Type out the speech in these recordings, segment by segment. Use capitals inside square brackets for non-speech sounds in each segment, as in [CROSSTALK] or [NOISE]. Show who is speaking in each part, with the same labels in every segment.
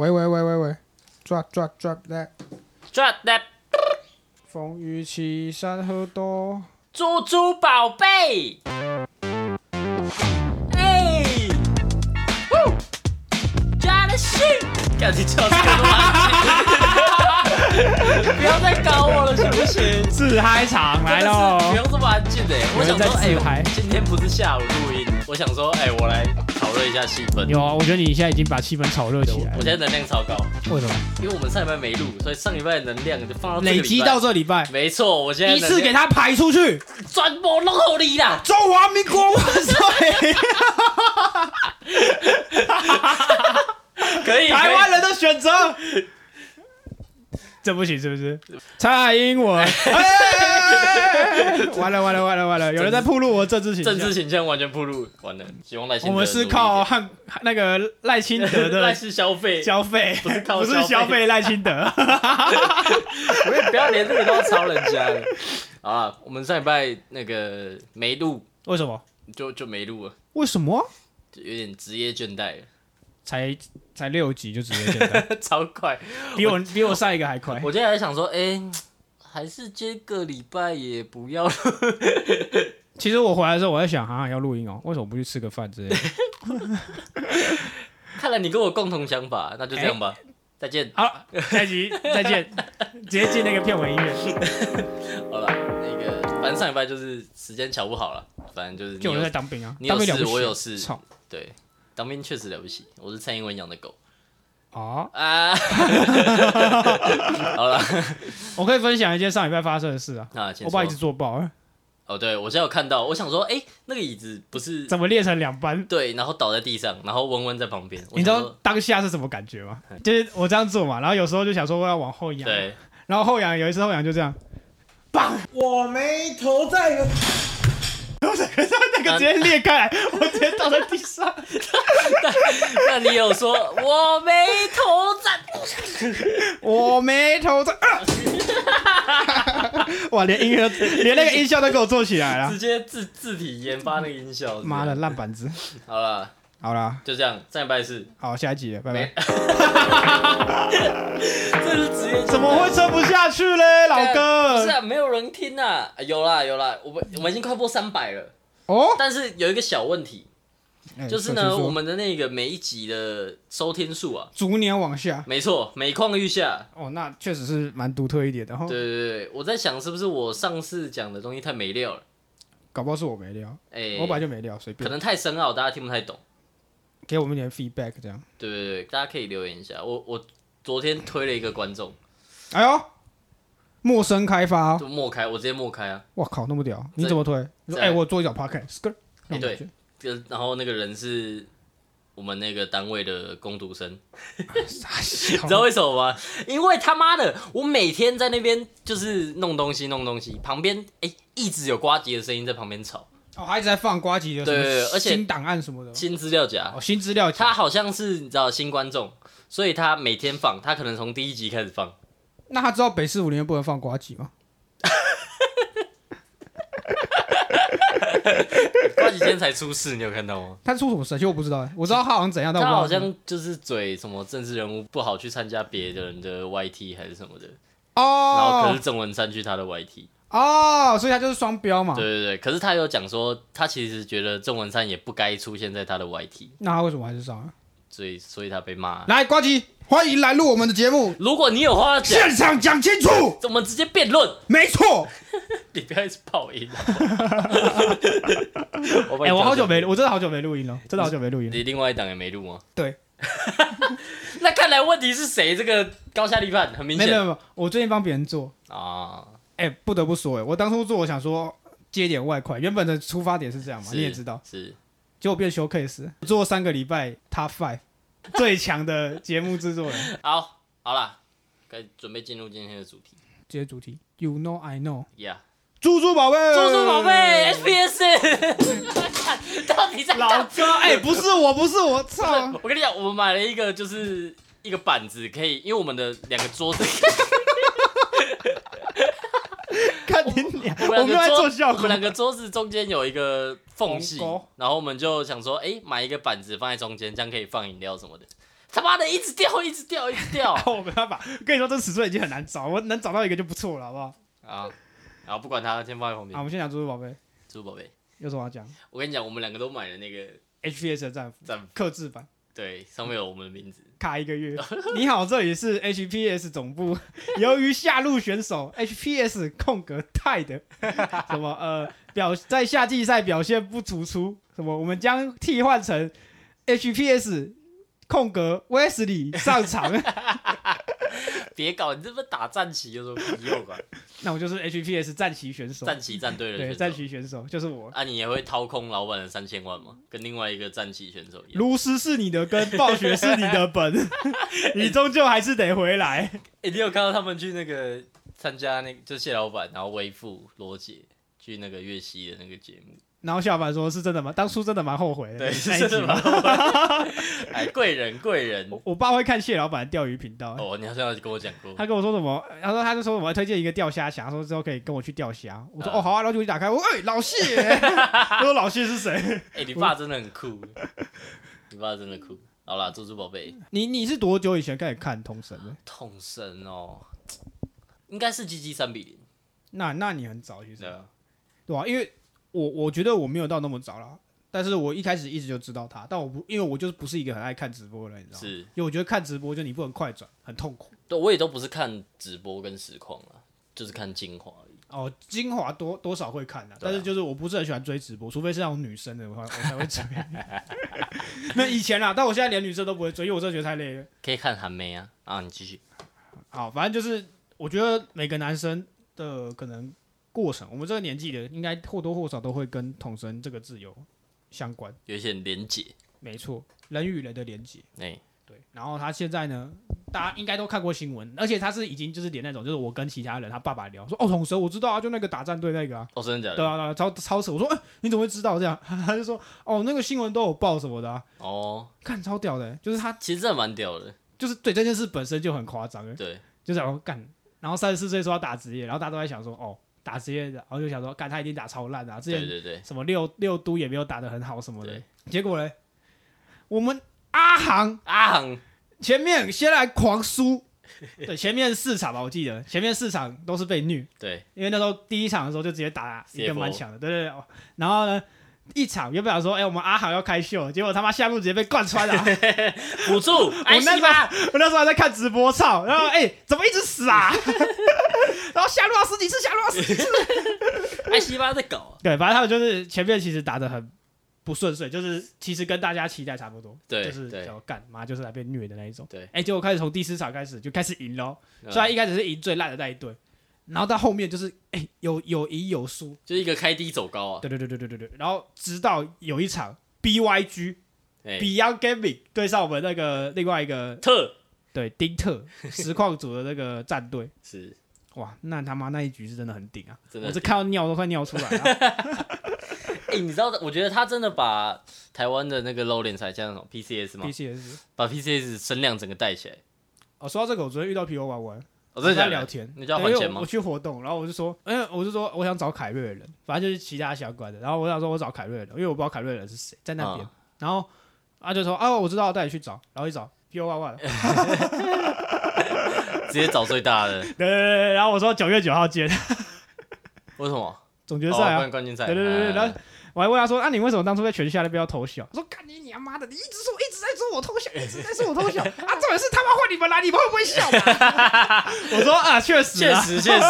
Speaker 1: 喂喂喂喂喂，drop drop drop
Speaker 2: that，Drop that，
Speaker 1: 风雨起山河多。
Speaker 2: 猪猪宝贝，哎，呼，加了戏，赶紧叫这个都安静，不要再搞我了，行不行？
Speaker 1: 自嗨场来
Speaker 2: 不
Speaker 1: 喽！
Speaker 2: 用这么安静的。我想说，哎，今天不是下午录音，我想说，哎，我来讨论一下气氛。
Speaker 1: 有啊，我觉得你现在已经把气氛炒热起来了。
Speaker 2: 我现在能量超高，
Speaker 1: 为什么？
Speaker 2: 因为我们上礼拜没录，所以上礼拜的能量就放到
Speaker 1: 累积到。这礼拜，
Speaker 2: 没错，我现在
Speaker 1: 一次给他排出去。
Speaker 2: 转播弄后你啦。
Speaker 1: 中华民国万岁！[LAUGHS]
Speaker 2: 可以，
Speaker 1: 台湾人的选择。这不行是不是？蔡英文，哎完了完了完了完了！有人在铺路我政治形象
Speaker 2: 政治倾向完全铺路，完了，希望赖清德
Speaker 1: 我们是靠汉那个赖清德的 [LAUGHS]
Speaker 2: 赖是消费，
Speaker 1: 消费，
Speaker 2: 不是靠
Speaker 1: 不是
Speaker 2: 消费
Speaker 1: 赖清德。[LAUGHS]
Speaker 2: 我也不要连这个都要抄人家了。啊，我们上礼拜那个没录，
Speaker 1: 为什么？
Speaker 2: 就就没录了，
Speaker 1: 为什么？
Speaker 2: 就有点职业倦怠了，
Speaker 1: 才才六集就直接见到，[LAUGHS]
Speaker 2: 超快。
Speaker 1: 比我比我上一个还快。
Speaker 2: 我今天还想说，哎、还是接个礼拜也不要了。[LAUGHS]
Speaker 1: 其实我回来的时候，我在想，好像要录音哦，为什么不去吃个饭之类的？[LAUGHS]
Speaker 2: 看来你跟我共同想法，那就这样吧，再见。
Speaker 1: 好，下一集再见，直接进那个片尾音乐。
Speaker 2: 好了，那个反正上礼拜就是时间瞧不好了，反正就是你
Speaker 1: 就我
Speaker 2: 有
Speaker 1: 在当兵啊，
Speaker 2: 你有事我有事
Speaker 1: 操
Speaker 2: 对，当兵确实了不起，我是蔡英文养的狗
Speaker 1: 啊！
Speaker 2: 啊。[LAUGHS] 好了，[LAUGHS]
Speaker 1: 我可以分享一件上礼拜发生的事啊，
Speaker 2: 那请
Speaker 1: 我把椅子
Speaker 2: 说。
Speaker 1: 做爆了，
Speaker 2: 哦，对，我现在有看到，我想说，哎、那个椅子不是
Speaker 1: 怎么裂成两半？
Speaker 2: 对，然后倒在地上，然后温温在旁边，
Speaker 1: 你知道当下是什么感觉吗？就是我这样做嘛，然后有时候就想说我要往后仰，
Speaker 2: 对，
Speaker 1: 然后后仰有一次后仰就这样，棒，我没头在，然后整个那个直接裂开来，我直接倒在地上。[LAUGHS]
Speaker 2: 那你有说我没头在？
Speaker 1: 我没头在，啊、[LAUGHS] 哇，连音乐都连那个音效都给我做起来了
Speaker 2: 直，接自自体研发那个音效。
Speaker 1: 妈的，烂板子！
Speaker 2: 好了，
Speaker 1: 好啦，
Speaker 2: 就这样，上礼拜是，
Speaker 1: 好，下一集了，拜拜
Speaker 2: 没。[LAUGHS] 这是职业，
Speaker 1: 怎么会撑不下去嘞，老
Speaker 2: 不是？啊，没有人听啊！有啦有啦，我们我们已经快播三百了，
Speaker 1: 哦，
Speaker 2: 但是有一个小问题，
Speaker 1: 哎
Speaker 2: 就是呢，我们的那个每一集的收听数啊，
Speaker 1: 逐年往下，
Speaker 2: 没错，每况愈下。
Speaker 1: 哦，那确实是蛮独特一点的哈
Speaker 2: 对。对对，我在想是不是我上次讲的东西太没料了？
Speaker 1: 搞不好是我没料，
Speaker 2: 哎、
Speaker 1: 我本来就没料，随便
Speaker 2: 可能太深奥，大家听不太懂。
Speaker 1: 给我们一点 feedback 这样。
Speaker 2: 对对对，大家可以留言一下。我我昨天推了一个观众，
Speaker 1: 哎呦，陌生开发哦，
Speaker 2: 就默开，我直接默开啊。
Speaker 1: 我靠，那么屌！你怎么推？你说
Speaker 2: 在
Speaker 1: 哎，我做一脚 podcast，
Speaker 2: 哎对就然后那个人是我们那个单位的工读生，
Speaker 1: 你
Speaker 2: 你知道为什么吗？因为他妈的，我每天在那边就是弄东西弄东西，旁边哎、一直有呱唧的声音在旁边吵，
Speaker 1: 哦，还一直在放瓜吉的
Speaker 2: 对而且
Speaker 1: 新档案什么的，
Speaker 2: 新资料夹
Speaker 1: 哦，，新资料夹
Speaker 2: 他好像是你知道新观众，所以他每天放，他可能从第一集开始放。
Speaker 1: 那他知道北四五零不能放瓜吉吗？[LAUGHS]
Speaker 2: 呱几天才出事，你有看到吗？
Speaker 1: 他出什么事？其实我不知道哎，我知道他好像怎样，但
Speaker 2: 他好
Speaker 1: 我不知道
Speaker 2: 像就是嘴什么政治人物不好去参加别的人的 YT 还是什么的，然后可
Speaker 1: 哦
Speaker 2: 是郑文山去他的 YT，
Speaker 1: 哦，所以他就是双标嘛。
Speaker 2: 对对对，可是他有讲说他其实觉得郑文山也不该出现在他的 YT，
Speaker 1: 那他为什么还是上啊？
Speaker 2: 所以所以他被骂。
Speaker 1: 来，瓜集，欢迎来录我们的节目，
Speaker 2: 如果你有话要讲，
Speaker 1: 现场讲清楚。
Speaker 2: 我们直接辩论，
Speaker 1: 没错，[LAUGHS]
Speaker 2: 你不要一直爆音。[LAUGHS] 我
Speaker 1: 哎、我好久没，我真的好久没录音了，真的好久没录音了。
Speaker 2: 你另外一档也没录吗？
Speaker 1: 对，[LAUGHS]
Speaker 2: 那看来问题是谁？这个高下立判，很明显
Speaker 1: 没有没有没有，我最近帮别人做，
Speaker 2: 啊。
Speaker 1: 哎、不得不说，哎，我当初做，我想说接点外快，原本的出发点是这样嘛，你也知道，
Speaker 2: 是。
Speaker 1: 结果变 showcase，做三个礼拜 top five [LAUGHS] 最强的节目制作人，[LAUGHS]
Speaker 2: 好，好了，该准备进入今天的主题。
Speaker 1: 今天主题，You know I
Speaker 2: know，Yeah，
Speaker 1: 猪猪宝贝，
Speaker 2: 猪猪宝贝，SPS，[LAUGHS] 到底在
Speaker 1: 老哥，哎、不是我，不是我，操！
Speaker 2: 我跟你讲，我们买了一个，就是一个板子，可以，因为我们的两个桌子，
Speaker 1: 看
Speaker 2: 我
Speaker 1: 我们在
Speaker 2: 们两个桌
Speaker 1: 做效果
Speaker 2: 我们。两个桌子中间有一个缝隙，然后我们就想说，哎、买一个板子放在中间，这样可以放饮料什么的。他妈的一直掉，一直掉，一直掉 [LAUGHS]
Speaker 1: 我没办法，跟你说这尺寸已经很难找，我能找到一个就不错了，好不好？
Speaker 2: 啊！然后不管他，先放在旁
Speaker 1: 好，我。们先讲猪猪宝贝，
Speaker 2: 猪猪宝贝，
Speaker 1: 有什么要讲
Speaker 2: 我跟你讲，我们两个都买了那个
Speaker 1: ？HPS 的战服
Speaker 2: 战服，
Speaker 1: 克制版。
Speaker 2: 对，上面有我们的名字。[LAUGHS]
Speaker 1: 卡一个月。[LAUGHS] 你好，这里是 HPS 总部。[LAUGHS] 由于下路选手 HPS 空格泰的什么呃表在夏季赛表现不突出，什么我们将替换成 HPS 空格威斯里上场。[LAUGHS]
Speaker 2: 别搞，你这不打战旗有什么屁用啊？[LAUGHS]
Speaker 1: 那我就是 HPS 战旗选手，
Speaker 2: 战旗战队的
Speaker 1: 对
Speaker 2: 选手。
Speaker 1: 战旗选手就是我。
Speaker 2: 啊，你也会掏空老板的三千万吗？跟另外一个战旗选手一样。
Speaker 1: 卢斯是你的根，暴雪是你的本，[LAUGHS] 你终究还是得回来。
Speaker 2: 哎、你有看到他们去那个参加那个，就谢老板，然后微父罗姐去那个岳西的那个节目？
Speaker 1: 然后小凡说：“是真的吗？当初真的蛮后悔的。”
Speaker 2: 对，是真的吗
Speaker 1: 吗？？[LAUGHS]
Speaker 2: 哎，贵人贵人
Speaker 1: 我我爸会看谢老板的钓鱼频道。
Speaker 2: 哦，你好像有跟我讲过。
Speaker 1: 他跟我说什么？他说他就说我要推荐一个钓虾墙，他说之后可以跟我去钓虾。我说
Speaker 2: 啊
Speaker 1: 哦好啊，然后就一打开，我说哎、老谢，[LAUGHS] 他说老谢是谁？
Speaker 2: 哎、你爸真的很酷，你爸真的酷。好啦，猪猪宝贝，
Speaker 1: 你你是多久以前开始看通神的？
Speaker 2: 通神哦，应该是 GG 三比零，
Speaker 1: 那那你很早其实
Speaker 2: 对啊，
Speaker 1: 因为我我觉得我没有到那么早啦，但是我一开始一直就知道他，但我不因为我就是不是一个很爱看直播的人，你知道吗？
Speaker 2: 是，
Speaker 1: 因为我觉得看直播就你不能快转，很痛苦。
Speaker 2: 对，我也都不是看直播跟实况啊，就是看精华而已。
Speaker 1: 哦，精华多多少会看的、
Speaker 2: 对啊
Speaker 1: 但是就是我不是很喜欢追直播，除非是那种女生的话，我才会追。[LAUGHS] 那以前啦，但我现在连女生都不会追，因为我真的觉得太累了。
Speaker 2: 可以看韩妹啊，啊，你继续。
Speaker 1: 好，反正就是我觉得每个男生的可能过程，我们这个年纪的应该或多或少都会跟统神这个字有相关。
Speaker 2: 有一些连结，
Speaker 1: 没错，人与人的连接。
Speaker 2: 哎、
Speaker 1: 对，然后他现在呢，大家应该都看过新闻，而且他是已经就是连那种，就是我跟其他人他爸爸聊说，哦，统神我知道啊，就那个打战队那个啊，
Speaker 2: 哦，真的假的？
Speaker 1: 对啊，对啊，超超扯。我说，哎、你怎么会知道这样？[LAUGHS] 他就说，哦，那个新闻都有报什么的、啊，
Speaker 2: 哦，
Speaker 1: 看超屌的、就是他
Speaker 2: 其实这蛮屌的，
Speaker 1: 就是对这件事本身就很夸张，
Speaker 2: 对，
Speaker 1: 就想说干，然后三十四岁说要打职业，然后大家都在想说，哦，打职业的，然后就想说，干他一定打超烂啊，之前
Speaker 2: 对对对，
Speaker 1: 什么六六都也没有打的很好什么的，结果呢，我们阿航
Speaker 2: 阿航
Speaker 1: 前面先来狂输，对，前面四场吧，我记得前面四场都是被虐，
Speaker 2: 对，
Speaker 1: 因为那时候第一场的时候就直接打一个蛮强的，对对对，哦然后呢。一场原本想说，哎、我们阿航要开秀，结果他妈下路直接被贯穿了、[LAUGHS] 啊
Speaker 2: 辅助，我，
Speaker 1: 那时候，我那时候还在看直播，操！然后哎、怎么一直死啊？然后下路要十几次，下路要十几次。[LAUGHS]
Speaker 2: 哎，西巴在搞啊，
Speaker 1: 对，反正他们就是前面其实打的很不顺遂，就是其实跟大家期待差不多，
Speaker 2: 对
Speaker 1: 就是
Speaker 2: 想
Speaker 1: 要干妈就是来被虐的那一种。
Speaker 2: 对。
Speaker 1: 哎、结果开始从第四场开始就开始赢喽，
Speaker 2: 嗯。
Speaker 1: 虽然一开始是赢最烂的那一队，然后到后面就是哎、有有赢有输，
Speaker 2: 就是一个开低走高啊，
Speaker 1: 对对对对对对对，然后直到有一场 BYG
Speaker 2: 哎
Speaker 1: ，Beyond Gaming 对上我们那个另外一个
Speaker 2: 特。
Speaker 1: 对丁特实况组的那个战队。[LAUGHS]
Speaker 2: 是
Speaker 1: 哇，那他妈那一局是真的很顶啊！
Speaker 2: 真的
Speaker 1: 我这看到尿都快尿出来了。[LAUGHS]
Speaker 2: 哎、你知道，我觉得他真的把台湾的那个 low 联赛叫什么 PCS 吗
Speaker 1: ？PCS
Speaker 2: 把 PCS 声量整个带起来。
Speaker 1: 哦，说到这个，我昨天遇到 PO 玩玩，
Speaker 2: 我、哦、真的假的
Speaker 1: 跟他聊天，
Speaker 2: 你叫他
Speaker 1: 对因为
Speaker 2: 还钱吗
Speaker 1: 我我？去活动，然后我就说，哎，我就说我想找凯瑞的人，反正就是其他相关的。然后我想说我找凯瑞的人，因为我不知道凯瑞的人是谁，在那边。
Speaker 2: 嗯
Speaker 1: 然后他就说，啊，我知道，我带你去找。然后一找 PO 玩玩，[LAUGHS]
Speaker 2: 直接找最大的。[LAUGHS]
Speaker 1: 对对对对。然后我说九月九号见 [LAUGHS]
Speaker 2: 为什么？
Speaker 1: 总决赛
Speaker 2: 哦
Speaker 1: 啊。
Speaker 2: 冠冠军赛。
Speaker 1: 对对对对，
Speaker 2: 哎
Speaker 1: 然后我还问他说：“那、你为什么当初在全下那边要偷笑？”我说：“干你娘妈的！你一直说一直在说我偷笑，一直在说我偷笑啊！重点是他妈换你们来，你们会不会笑？” [LAUGHS] 我说：“啊，确实啊，
Speaker 2: 确实确实，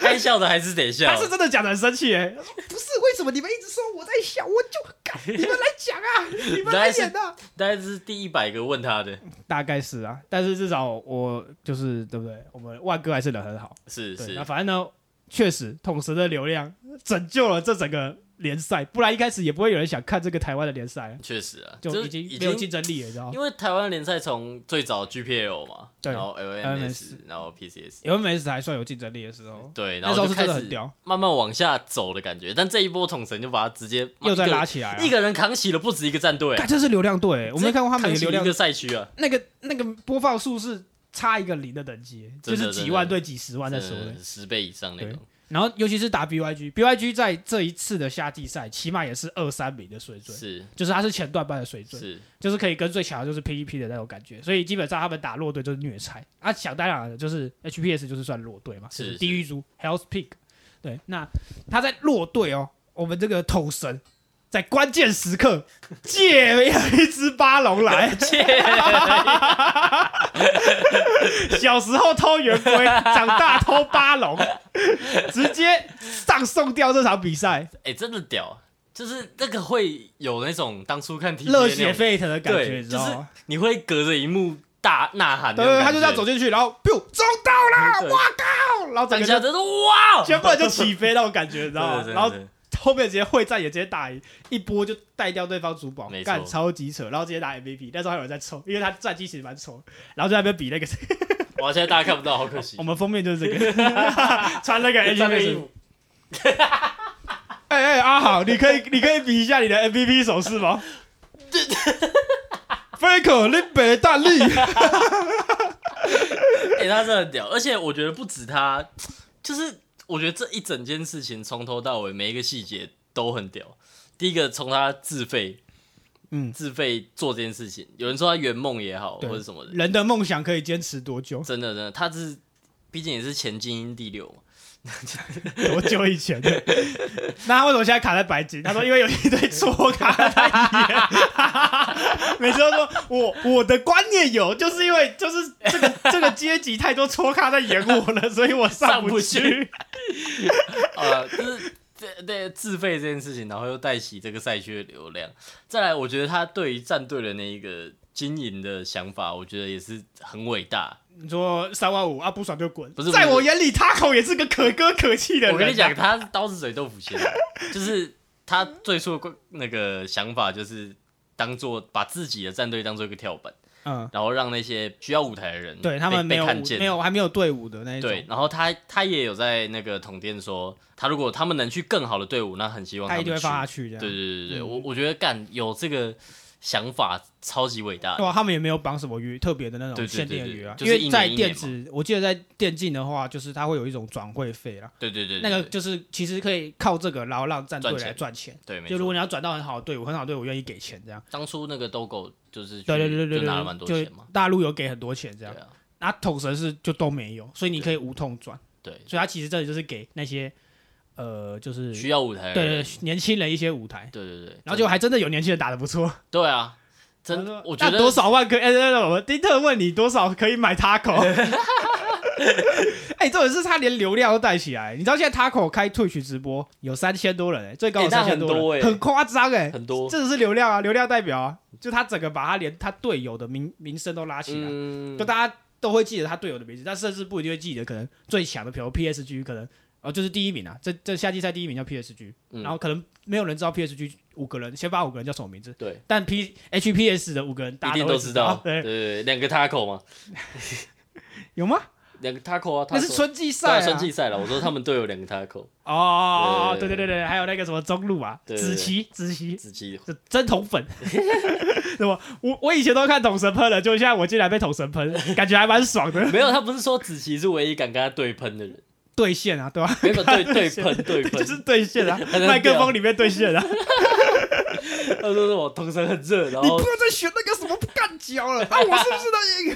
Speaker 2: 该笑的还是得笑
Speaker 1: 他。是真的讲的很生气哎。他说不是，为什么你们一直说我在笑？我就干，你们来讲啊，你们来演的、啊。[LAUGHS]
Speaker 2: 大概是第一百个问他的，
Speaker 1: 大概是啊，但是至少我就是对不对？我们万哥还是人很好。
Speaker 2: 是是
Speaker 1: 那，反正呢，确实桶神的流量拯救了这整个联赛，不然一开始也不会有人想看这个台湾的联赛啊。
Speaker 2: 确实啊，
Speaker 1: 就已经没有竞争力了，你知道吗
Speaker 2: 因为台湾联赛从最早 GPL 嘛，
Speaker 1: 对
Speaker 2: 然后
Speaker 1: LMS
Speaker 2: 然后
Speaker 1: PCS，？LMS 还算有竞争力的时候，
Speaker 2: 对，然后就开始慢慢往下走的感觉。但这一波桶神就把它直接
Speaker 1: 又再拉起来啊
Speaker 2: 一个人扛起了不止一个战队啊
Speaker 1: 干，这是流量队，我没看过他们的流量
Speaker 2: 一个，赛区啊，
Speaker 1: 那个那个播放数是差一个零的等级，就是几万对几十万在说的
Speaker 2: 真的。十倍以上那种。
Speaker 1: 然后尤其是打 BYG，BYG 在这一次的夏季赛起码也是二三名的水准，
Speaker 2: 是
Speaker 1: 就是他是前段班的水准，
Speaker 2: 是，
Speaker 1: 就是可以跟最强的就是 PVP 的那种感觉，所以基本上他们打弱队就是虐菜啊。想当然了，就是 HPS 就是算弱队嘛，
Speaker 2: 是
Speaker 1: 就是地狱族 Hell's Peak。对，那他在弱队哦，我们这个头神在关键时刻借了一只巴龙来，
Speaker 2: 切，
Speaker 1: 小时候偷圆规，长大偷巴龙，直接上送掉这场比赛，
Speaker 2: 哎，真的屌，就是那个会有那种当初看 T
Speaker 1: 热血沸腾的感觉，你知
Speaker 2: 就是？你会隔着荧幕大呐喊那
Speaker 1: 对他就这样走进去，然后 biu 中到了，
Speaker 2: 对
Speaker 1: 哇靠！然后整个就
Speaker 2: 当下真的哇，
Speaker 1: 全部人就起飞那种感觉，你知道吗？然后后面直接会战也直接打赢，一波就带掉对方主宝
Speaker 2: 没，
Speaker 1: 干超级扯，然后直接打 MVP。那时候还有人在抽，因为他战绩其实蛮丑，然后就在那边比那个，[LAUGHS]
Speaker 2: 哇，现在大家看不到，好可惜 [LAUGHS]
Speaker 1: 我。们封面就是这个，[LAUGHS] 穿那个 MVP
Speaker 2: 衣服。
Speaker 1: 哎哎，阿豪，你可以你可以比一下你的 MVP 手势吗？Faker 林北大力，
Speaker 2: 哎、他真的很屌，而且我觉得不止他，就是我觉得这一整件事情从头到尾每一个细节都很屌。第一个从他自费，
Speaker 1: 嗯
Speaker 2: 自费做这件事情，有人说他圆梦也好，或者什么的，
Speaker 1: 人的梦想可以坚持多久？
Speaker 2: 真的真的，他是毕竟也是前精英第六嘛，[LAUGHS]
Speaker 1: 多久以前的？那他为什么现在卡在白金？他说因为有一堆错卡在眼，[LAUGHS] 每次都说我我的观念有，就是因为就是这个这个阶级太多错卡在演我了，所以我上不去。
Speaker 2: 呃，[LAUGHS] 就是对对自费这件事情，然后又带起这个赛区的流量。再来，我觉得他对于战队的那一个经营的想法，我觉得也是很伟大。
Speaker 1: 你说三万五啊，不爽就滚。
Speaker 2: 不是
Speaker 1: 在我眼里，他口也是个可歌可泣的人。啊
Speaker 2: 我跟你讲，，他刀子嘴豆腐心，[LAUGHS] 就是他最初的那个想法就是当做把自己的战队当做一个跳板，
Speaker 1: 嗯，
Speaker 2: 然后让那些需要舞台的人
Speaker 1: 对他们没有
Speaker 2: 被看见，
Speaker 1: 没有还没有队伍的那一种，
Speaker 2: 对，然后他他也有在那个统电说，他如果他们能去更好的队伍，那很希望们
Speaker 1: 他一定会放下
Speaker 2: 去。对对对对，
Speaker 1: 嗯
Speaker 2: 我我觉得干有这个想法超级伟大
Speaker 1: 对啊，他们也没有绑什么鱼特别的那种限定的约啊，因为在
Speaker 2: 年一年
Speaker 1: 电子，我记得在电竞的话，就是它会有一种转会费啦，
Speaker 2: 对对对，
Speaker 1: 那个就是其实可以靠这个，然后让战队来赚钱。
Speaker 2: 对，没
Speaker 1: 就如果。你要转到很好的队伍，很好的队伍愿意给钱这样。
Speaker 2: 当初那个 Dogo 就是
Speaker 1: 对对对对对
Speaker 2: 就拿了蛮多钱嘛，
Speaker 1: 大陆有给很多钱这样，那统神是就都没有，所以你可以无痛转，
Speaker 2: 对，
Speaker 1: 所以他其实这里就是给那些呃，就是
Speaker 2: 需要舞台
Speaker 1: 对对对年轻人一些舞台，
Speaker 2: 对对对，
Speaker 1: 然后就还真的有年轻人打的不错。[LAUGHS]
Speaker 2: 对啊，真
Speaker 1: 的
Speaker 2: 我觉得
Speaker 1: 多少万可以？哎、我丁特问你多少可以买 Taco？[LAUGHS] [LAUGHS] 哎、重点是他连流量都带起来。你知道现在 Taco 开 Twitch 直播有三千多人、哎，最高三千多人，
Speaker 2: 很多哎
Speaker 1: 很夸张哎，
Speaker 2: 很多，
Speaker 1: 这是流量啊，流量代表啊，就他整个把他连他队友的名名声都拉起来，
Speaker 2: 嗯
Speaker 1: 就大家都会记得他队友的名字，但甚至不一定会记得可能最强的，比如 PSG 可能。哦，就是第一名啊，这这夏季赛第一名叫 PSG，、
Speaker 2: 嗯
Speaker 1: 然后可能没有人知道 PSG 五个人，先发五个人叫什么名字，
Speaker 2: 对，
Speaker 1: 但 P HPS 的五个人大家会
Speaker 2: 定都知道，
Speaker 1: 对
Speaker 2: 两个 Taco 吗，
Speaker 1: 有吗？
Speaker 2: 两个 Taco 啊，
Speaker 1: 那是春季赛啊，
Speaker 2: 春季赛了，我说他们队有两个 Taco，
Speaker 1: 哦哦哦，对
Speaker 2: 对对
Speaker 1: 对还有那个什么中路啊，
Speaker 2: 对对对
Speaker 1: 子琪子琪，
Speaker 2: 子期
Speaker 1: 这真桶粉，[LAUGHS] 对吧？我我以前都看桶神喷的，就现在我竟然被桶神喷，感觉还蛮爽的。
Speaker 2: 没有，他不是说子琪是唯一敢跟他对喷的人，
Speaker 1: 兑现啊，对吧？
Speaker 2: 没有对 [LAUGHS] 对喷对喷，
Speaker 1: 就是兑现啊，[LAUGHS] 麦克风里面兑现啊。[LAUGHS]
Speaker 2: 他说是我同神很热，然后你
Speaker 1: 不要再选那个什么干胶了啊！我是不是那赢？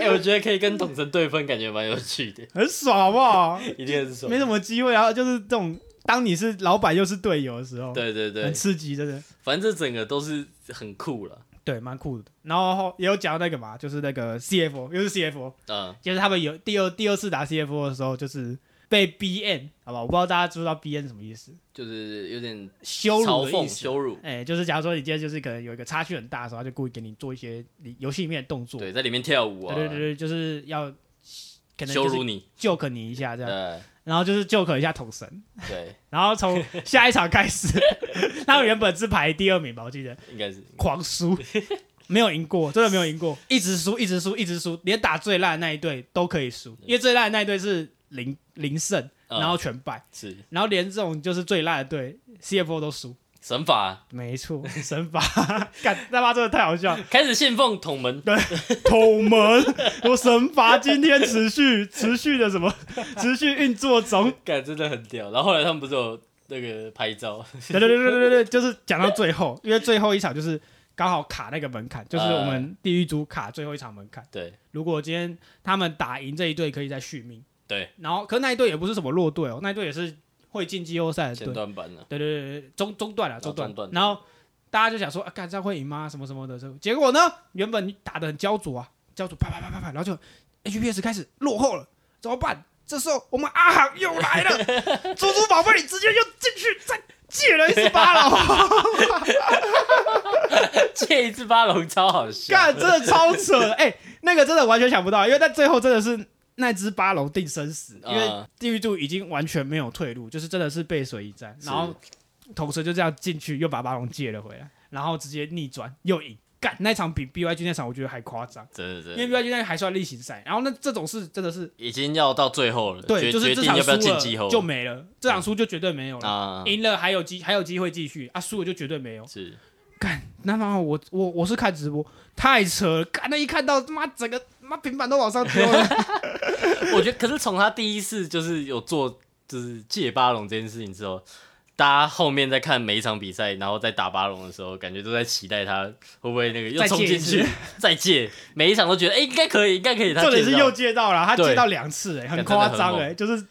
Speaker 2: 哎，我觉得可以跟统神对分，感觉蛮有趣的，
Speaker 1: 很爽，好不好？
Speaker 2: 一定很爽
Speaker 1: 没。什么机会，然后就是这种，当你是老板又是队友的时候，
Speaker 2: 对对对
Speaker 1: 很，刺激，真的。
Speaker 2: 反正这整个都是很酷了，
Speaker 1: 对，蛮酷的。然后也有讲到那个嘛，就是那个 CFO，又是 CFO，
Speaker 2: 嗯，
Speaker 1: 就是他们有第二第二次打 CFO 的时候，就是被 BN，好吧？我不知道大家知不知道 BN 是什么意思，
Speaker 2: 就是有点
Speaker 1: 羞辱的意思。
Speaker 2: 羞辱，
Speaker 1: 哎、就是假如说你今天就是可能有一个差距很大的时候，他就故意给你做一些你游戏里面的动作，
Speaker 2: 对，在里面跳舞啊，
Speaker 1: 对对对对，就是要可能
Speaker 2: 羞辱你
Speaker 1: ，joke 你一下这样，
Speaker 2: 对
Speaker 1: 然后就是 joke 一下统神，
Speaker 2: 对，[LAUGHS]
Speaker 1: 然后从下一场开始，[LAUGHS] 他们原本是排第二名吧，我记得。
Speaker 2: 应该是。
Speaker 1: 狂输，没有赢过，真的没有赢过，一直输，一直输，一直输，连打最烂的那一队都可以输，因为最烂的那一队是零零胜，
Speaker 2: 嗯。
Speaker 1: 然后全败，
Speaker 2: 是，
Speaker 1: 然后连这种就是最烂的队 CFO 都输，
Speaker 2: 神法
Speaker 1: 没错，神法，[LAUGHS] 干他妈真的太好笑了。
Speaker 2: 开始信奉统门，对
Speaker 1: 统门，[LAUGHS] 我神罚今天持续持续的什么，持续运作中。
Speaker 2: 干真的很屌。然后后来他们不是有那个拍照，
Speaker 1: 对对对对对对，就是讲到最后，因为最后一场就是刚好卡那个门槛，就是我们地狱组卡最后一场门槛。
Speaker 2: 对
Speaker 1: 如果今天他们打赢这一队，可以再续命。
Speaker 2: 对，
Speaker 1: 然后可那一队也不是什么弱队哦，那一队也是会进季后赛的
Speaker 2: 前
Speaker 1: 队。
Speaker 2: 段版了，
Speaker 1: 对对对对，中中段了，中段。
Speaker 2: 中段
Speaker 1: 然后大家就想说，啊，干这样会赢吗？什么什么的。结果呢，原本你打的很焦灼啊，焦灼啪啪啪啪啪，然后就 HPS 开始落后了，怎么办？这时候我们阿航又来了，[LAUGHS] 猪猪宝贝，你直接又进去再借了一次八龙，[LAUGHS]
Speaker 2: 借一次巴龙超好笑，
Speaker 1: 干真的超扯的，哎、那个真的完全想不到，因为在最后真的是那只八龙定生死，因为
Speaker 2: 啊
Speaker 1: 地狱柱已经完全没有退路，就是真的是背水一战，然后同时就这样进去，又把八龙借了回来，然后直接逆转又赢。干那场比 BYG 那场我觉得还夸张，因为
Speaker 2: 真的。真的
Speaker 1: BYG 那还算例行赛，然后那这种事真的是
Speaker 2: 已经要到最后了，
Speaker 1: 对，就是这场输了就没了，这场输就绝对没有了，
Speaker 2: 啊，
Speaker 1: 赢了还有机还有机会继续啊，输了就绝对没有。
Speaker 2: 是。
Speaker 1: 干，那妈我我我是看直播，太扯了，干那一看到他妈整个妈平板都往上丢了，[LAUGHS]
Speaker 2: 我觉得，可是从他第一次就是有做就是借巴龙这件事情之后，大家后面在看每一场比赛，然后在打巴龙的时候，感觉都在期待他会不会那个又冲进去 [LAUGHS] 再借，每一场都觉得哎、应该可以，应该可以。他借得到
Speaker 1: 重点是又借到了，他借到两次、哎，很夸张哎，就是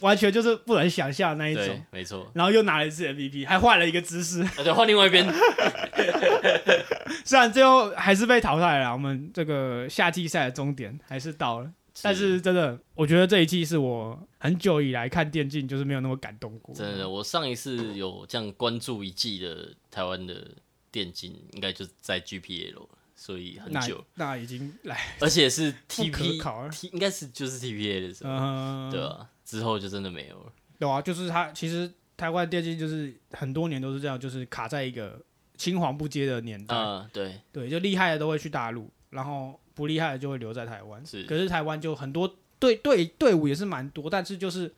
Speaker 1: 完全就是不能想象那一种，，
Speaker 2: 没错。
Speaker 1: 然后又拿了一次 MVP，还换了一个姿势，[LAUGHS]
Speaker 2: 而且换另外一边，[LAUGHS]
Speaker 1: 虽然最后还是被淘汰了，我们这个夏季赛的终点还是到了。但是真的，我觉得这一季是我很久以来看电竞就是没有那么感动过。
Speaker 2: 真的，我上一次有这样关注一季的台湾的电竞，应该就是在 GPL，了所以很久，
Speaker 1: 那已经来
Speaker 2: 而且是 [LAUGHS] TP 应该是就是 TPA 的时候，
Speaker 1: 嗯，
Speaker 2: 对啊，之后就真的没有了。
Speaker 1: 有啊，就是他其实台湾电竞就是很多年都是这样，就是卡在一个青黄不接的年代。
Speaker 2: 嗯，对，
Speaker 1: 对，就厉害的都会去大陆，然后不厉害的就会留在台湾。
Speaker 2: 是
Speaker 1: 可是台湾就很多队队队伍也是蛮多，但是就是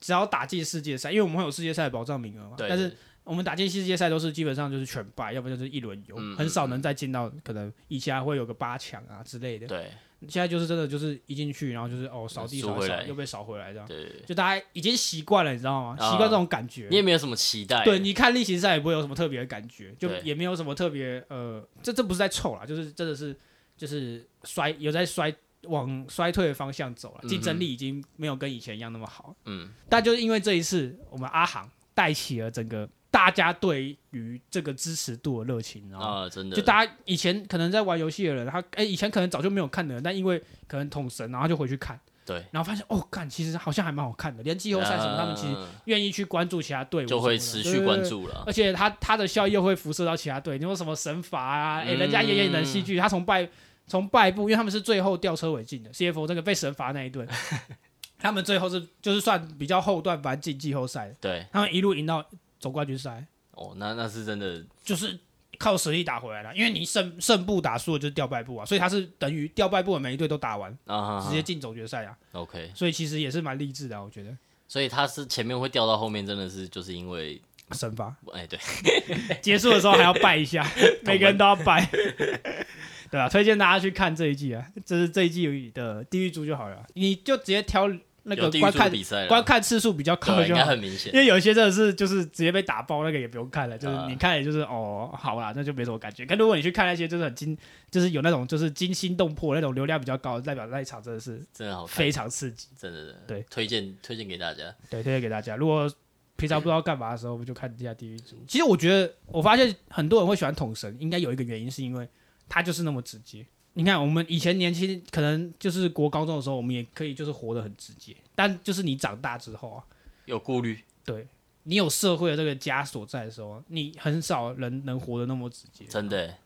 Speaker 1: 只要打进世界赛，因为我们会有世界赛的保障名额嘛。
Speaker 2: 对，
Speaker 1: 但是我们打进世界赛都是基本上就是全败，要不然就是一轮游，
Speaker 2: 嗯
Speaker 1: 很少能再进到可能以前还会有个八强啊之类的。
Speaker 2: 对
Speaker 1: 现在就是真的就是一进去，然后就是哦扫地扫一扫又被扫回来这样，
Speaker 2: 对。对，
Speaker 1: 就大家已经习惯了，你知道吗？
Speaker 2: 啊。
Speaker 1: 习惯这种感觉。
Speaker 2: 你也没有什么期待，
Speaker 1: 对，你看例行赛也不会有什么特别的感觉，就也没有什么特别呃，这这不是在臭啦，就是真的是就是衰有在衰往衰退的方向走了，竞争力已经没有跟以前一样那么好。
Speaker 2: 嗯，
Speaker 1: 但就是因为这一次，我们阿航带起了整个大家对于这个支持度的热情，然后
Speaker 2: 啊，真的，
Speaker 1: 就大家以前可能在玩游戏的人，他哎、以前可能早就没有看的人，但因为可能捅神，然后就回去看，
Speaker 2: 对，
Speaker 1: 然后发现哦，看其实好像还蛮好看的，连季后赛什么，他们其实
Speaker 2: 嗯
Speaker 1: 愿意去关注其他队伍，
Speaker 2: 就会持续关。注了。
Speaker 1: 而且他他的效益又会辐射到其他队，你说什么神罚啊？哎、
Speaker 2: 嗯。
Speaker 1: 人家也演能戏剧，他从败从败部，因为他们是最后吊车尾进的，CFO 这个被神罚那一队，[LAUGHS] 他们最后是就是算比较后段反正进季后赛。的，
Speaker 2: 对，
Speaker 1: 他们一路赢到总冠军赛，
Speaker 2: 哦，那那是真的，
Speaker 1: 就是靠实力打回来了。因为你胜胜部打输了就是掉败部啊，所以他是等于掉败部的每一队都打完，
Speaker 2: 啊，
Speaker 1: 直接进总决赛啊
Speaker 2: ，OK。
Speaker 1: 所以其实也是蛮励志的啊、我觉得。
Speaker 2: 所以他是前面会掉到后面，真的是就是因为，
Speaker 1: 神罚。
Speaker 2: 哎，对，[LAUGHS]
Speaker 1: 结束的时候还要拜一下，[LAUGHS] 每个人都要拜。[LAUGHS] 对啊，推荐大家去看这一季啊，这是这一季的地狱猪就好了，你就直接挑那个观看观看次数比较高
Speaker 2: 就，应
Speaker 1: 就
Speaker 2: 很明显
Speaker 1: 因。为有一些真的是就是直接被打爆，那个也不用看了，就是
Speaker 2: 啊
Speaker 1: 你看也就是哦好啦，那就没什么感觉。可如果你去看那些就是很惊，就是有那种就是惊心动魄那种流量比较高的，代表那一场真的是
Speaker 2: 真的好看，
Speaker 1: 非常刺激。
Speaker 2: 真的，
Speaker 1: 对，
Speaker 2: 推荐推荐给大家。
Speaker 1: 对，推荐给大家。如果平常不知道干嘛的时候，我们就看一下地狱组。其实我觉得，我发现很多人会喜欢统神，应该有一个原因是因为他就是那么直接。你看，我们以前年轻，可能就是国高中的时候，我们也可以就是活得很直接，但就是你长大之后啊，
Speaker 2: 有顾虑，
Speaker 1: 对你有社会的这个枷锁在的时候，你很少人能活得那么直接。
Speaker 2: 真的欸，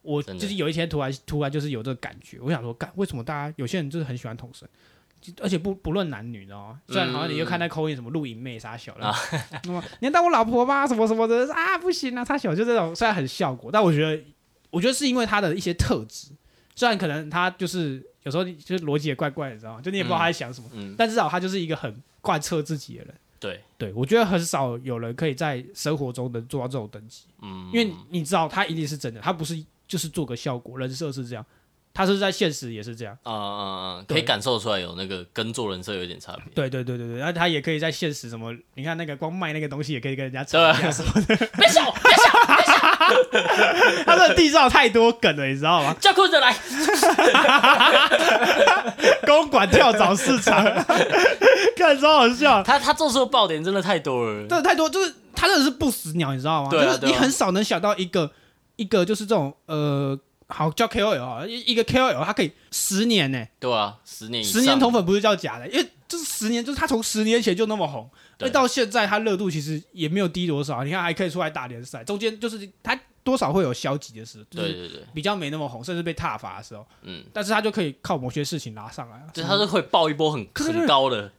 Speaker 1: 我就是有一天突然突然就是有这个感觉，我想说，干为什么大家有些人就是很喜欢统神，就而且不不论男女，你知道吗？虽然好像你又看那口音什么露营妹啥小那么你要当我老婆吗？什么什么的啊，不行啊，他小就这种，虽然很效果，但我觉得我觉得是因为他的一些特质，虽然可能他就是有时候就是逻辑也怪怪的，你知道吗？就你也不知道他在想什么，
Speaker 2: 嗯，
Speaker 1: 但至少他就是一个很贯彻自己的人。
Speaker 2: 对，
Speaker 1: 对我觉得很少有人可以在生活中能做到这种等级，
Speaker 2: 嗯，
Speaker 1: 因为你知道他一定是真的，他不是就是做个效果，人设是这样，他是在现实也是这样。
Speaker 2: 啊啊啊，可以感受出来有那个跟做人设有点差别。
Speaker 1: 对对对对对，然后他也可以在现实什么，你看那个光卖那个东西也可以跟人家吵架什么的，
Speaker 2: 别笑，别笑，[LAUGHS]
Speaker 1: 他这地上太多梗了，你知道吗？
Speaker 2: 叫裤子来。[LAUGHS]
Speaker 1: 公馆跳蚤市场，[LAUGHS] 看超好笑。
Speaker 2: 他他做出的爆点真的太多了。
Speaker 1: 真的太多，就是他真的是不死鸟，你知道吗？
Speaker 2: 对啊对啊
Speaker 1: 就是你很少能想到一个一个就是这种呃，好叫 KOL 啊，一一个 KOL 他可以十年呢、
Speaker 2: 对啊，十年
Speaker 1: 十年同粉不是叫假的，因为就是十年，就是他从十年前就那么红，
Speaker 2: 对
Speaker 1: 那到现在他热度其实也没有低多少。你看还可以出来打联赛，中间就是他多少会有消极的事，就是
Speaker 2: 对对对，
Speaker 1: 比较没那么红，甚至被踏伐的时候，
Speaker 2: 嗯，
Speaker 1: 但是他就可以靠某些事情拉上来啊。
Speaker 2: 就他是会爆一波很很高的。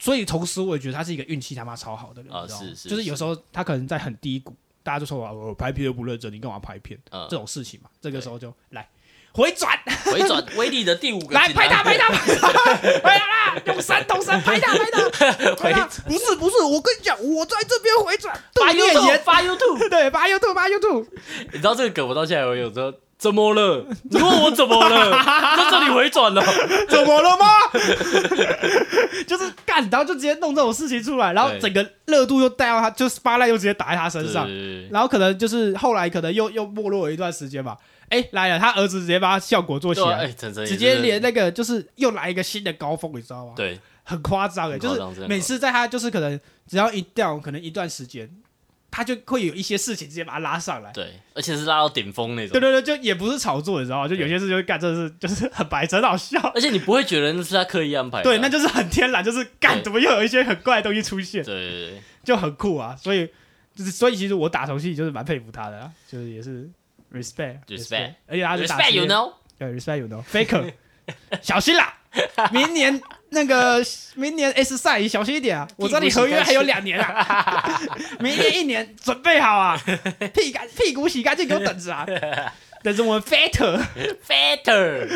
Speaker 1: 所以同时我也觉得他是一个运气他妈超好的人，
Speaker 2: 啊
Speaker 1: 你知道吗
Speaker 2: 是是
Speaker 1: 就是有时候他可能在很低谷，大家就说啊我拍片又不认真，你干嘛拍片？
Speaker 2: 嗯。
Speaker 1: 这，种事情嘛，这个时候就来回转，
Speaker 2: 回转 [LAUGHS] 威力的第五个锦
Speaker 1: 来。拍他拍他拍他，拍他啦，用三同三拍他拍他，拍他。不是不是，我跟你讲，我在这边回转，
Speaker 2: 发
Speaker 1: 对面
Speaker 2: YouTube
Speaker 1: 演，
Speaker 2: 发 YouTube。[LAUGHS]
Speaker 1: 对，发 YouTube 发 YouTube，
Speaker 2: 你知道这个梗，我到现在我有时候怎么了？[LAUGHS] 你问我怎么了？在这里回转了。[LAUGHS]
Speaker 1: 怎么了吗？[LAUGHS] 就是干，然后就直接弄这种事情出来，然后整个热度又带到他，就 spotlight 又直接打在他身上，然后可能就是后来可能又又没落了一段时间吧。哎，来了，他儿子直接把他效果做起来，直接
Speaker 2: 是
Speaker 1: 连那个就是又来一个新的高峰，你知道吗？
Speaker 2: 对
Speaker 1: 很夸张哎，就是每次在他就是可能只要一掉，可能一段时间，他就会有一些事情直接把他拉上来。
Speaker 2: 对，而且是拉到顶峰那种。
Speaker 1: 对对对，就也不是炒作，你知道吗？就有些事就会干，真的是就是很白痴，很好笑。
Speaker 2: 而且你不会觉得那是他刻意安排的啊。
Speaker 1: 对，那就是很天然，就是干，怎么又有一些很怪的东西出现，
Speaker 2: 对对对，
Speaker 1: 就很酷啊。所以就是，所以其实我打游戏就是蛮佩服他的啊，就是也是 respect
Speaker 2: Respect
Speaker 1: 而且他是打
Speaker 2: respect you know。
Speaker 1: 对 respect you know faker，[LAUGHS] 小心啦！明年那个明年 S 赛小心一点啊！[LAUGHS] 我知道你合约还有两年啊，[LAUGHS] 明年一年准备好啊，[LAUGHS] 屁干屁股洗干净给我等着啊，等着我们 fatter
Speaker 2: Fatter。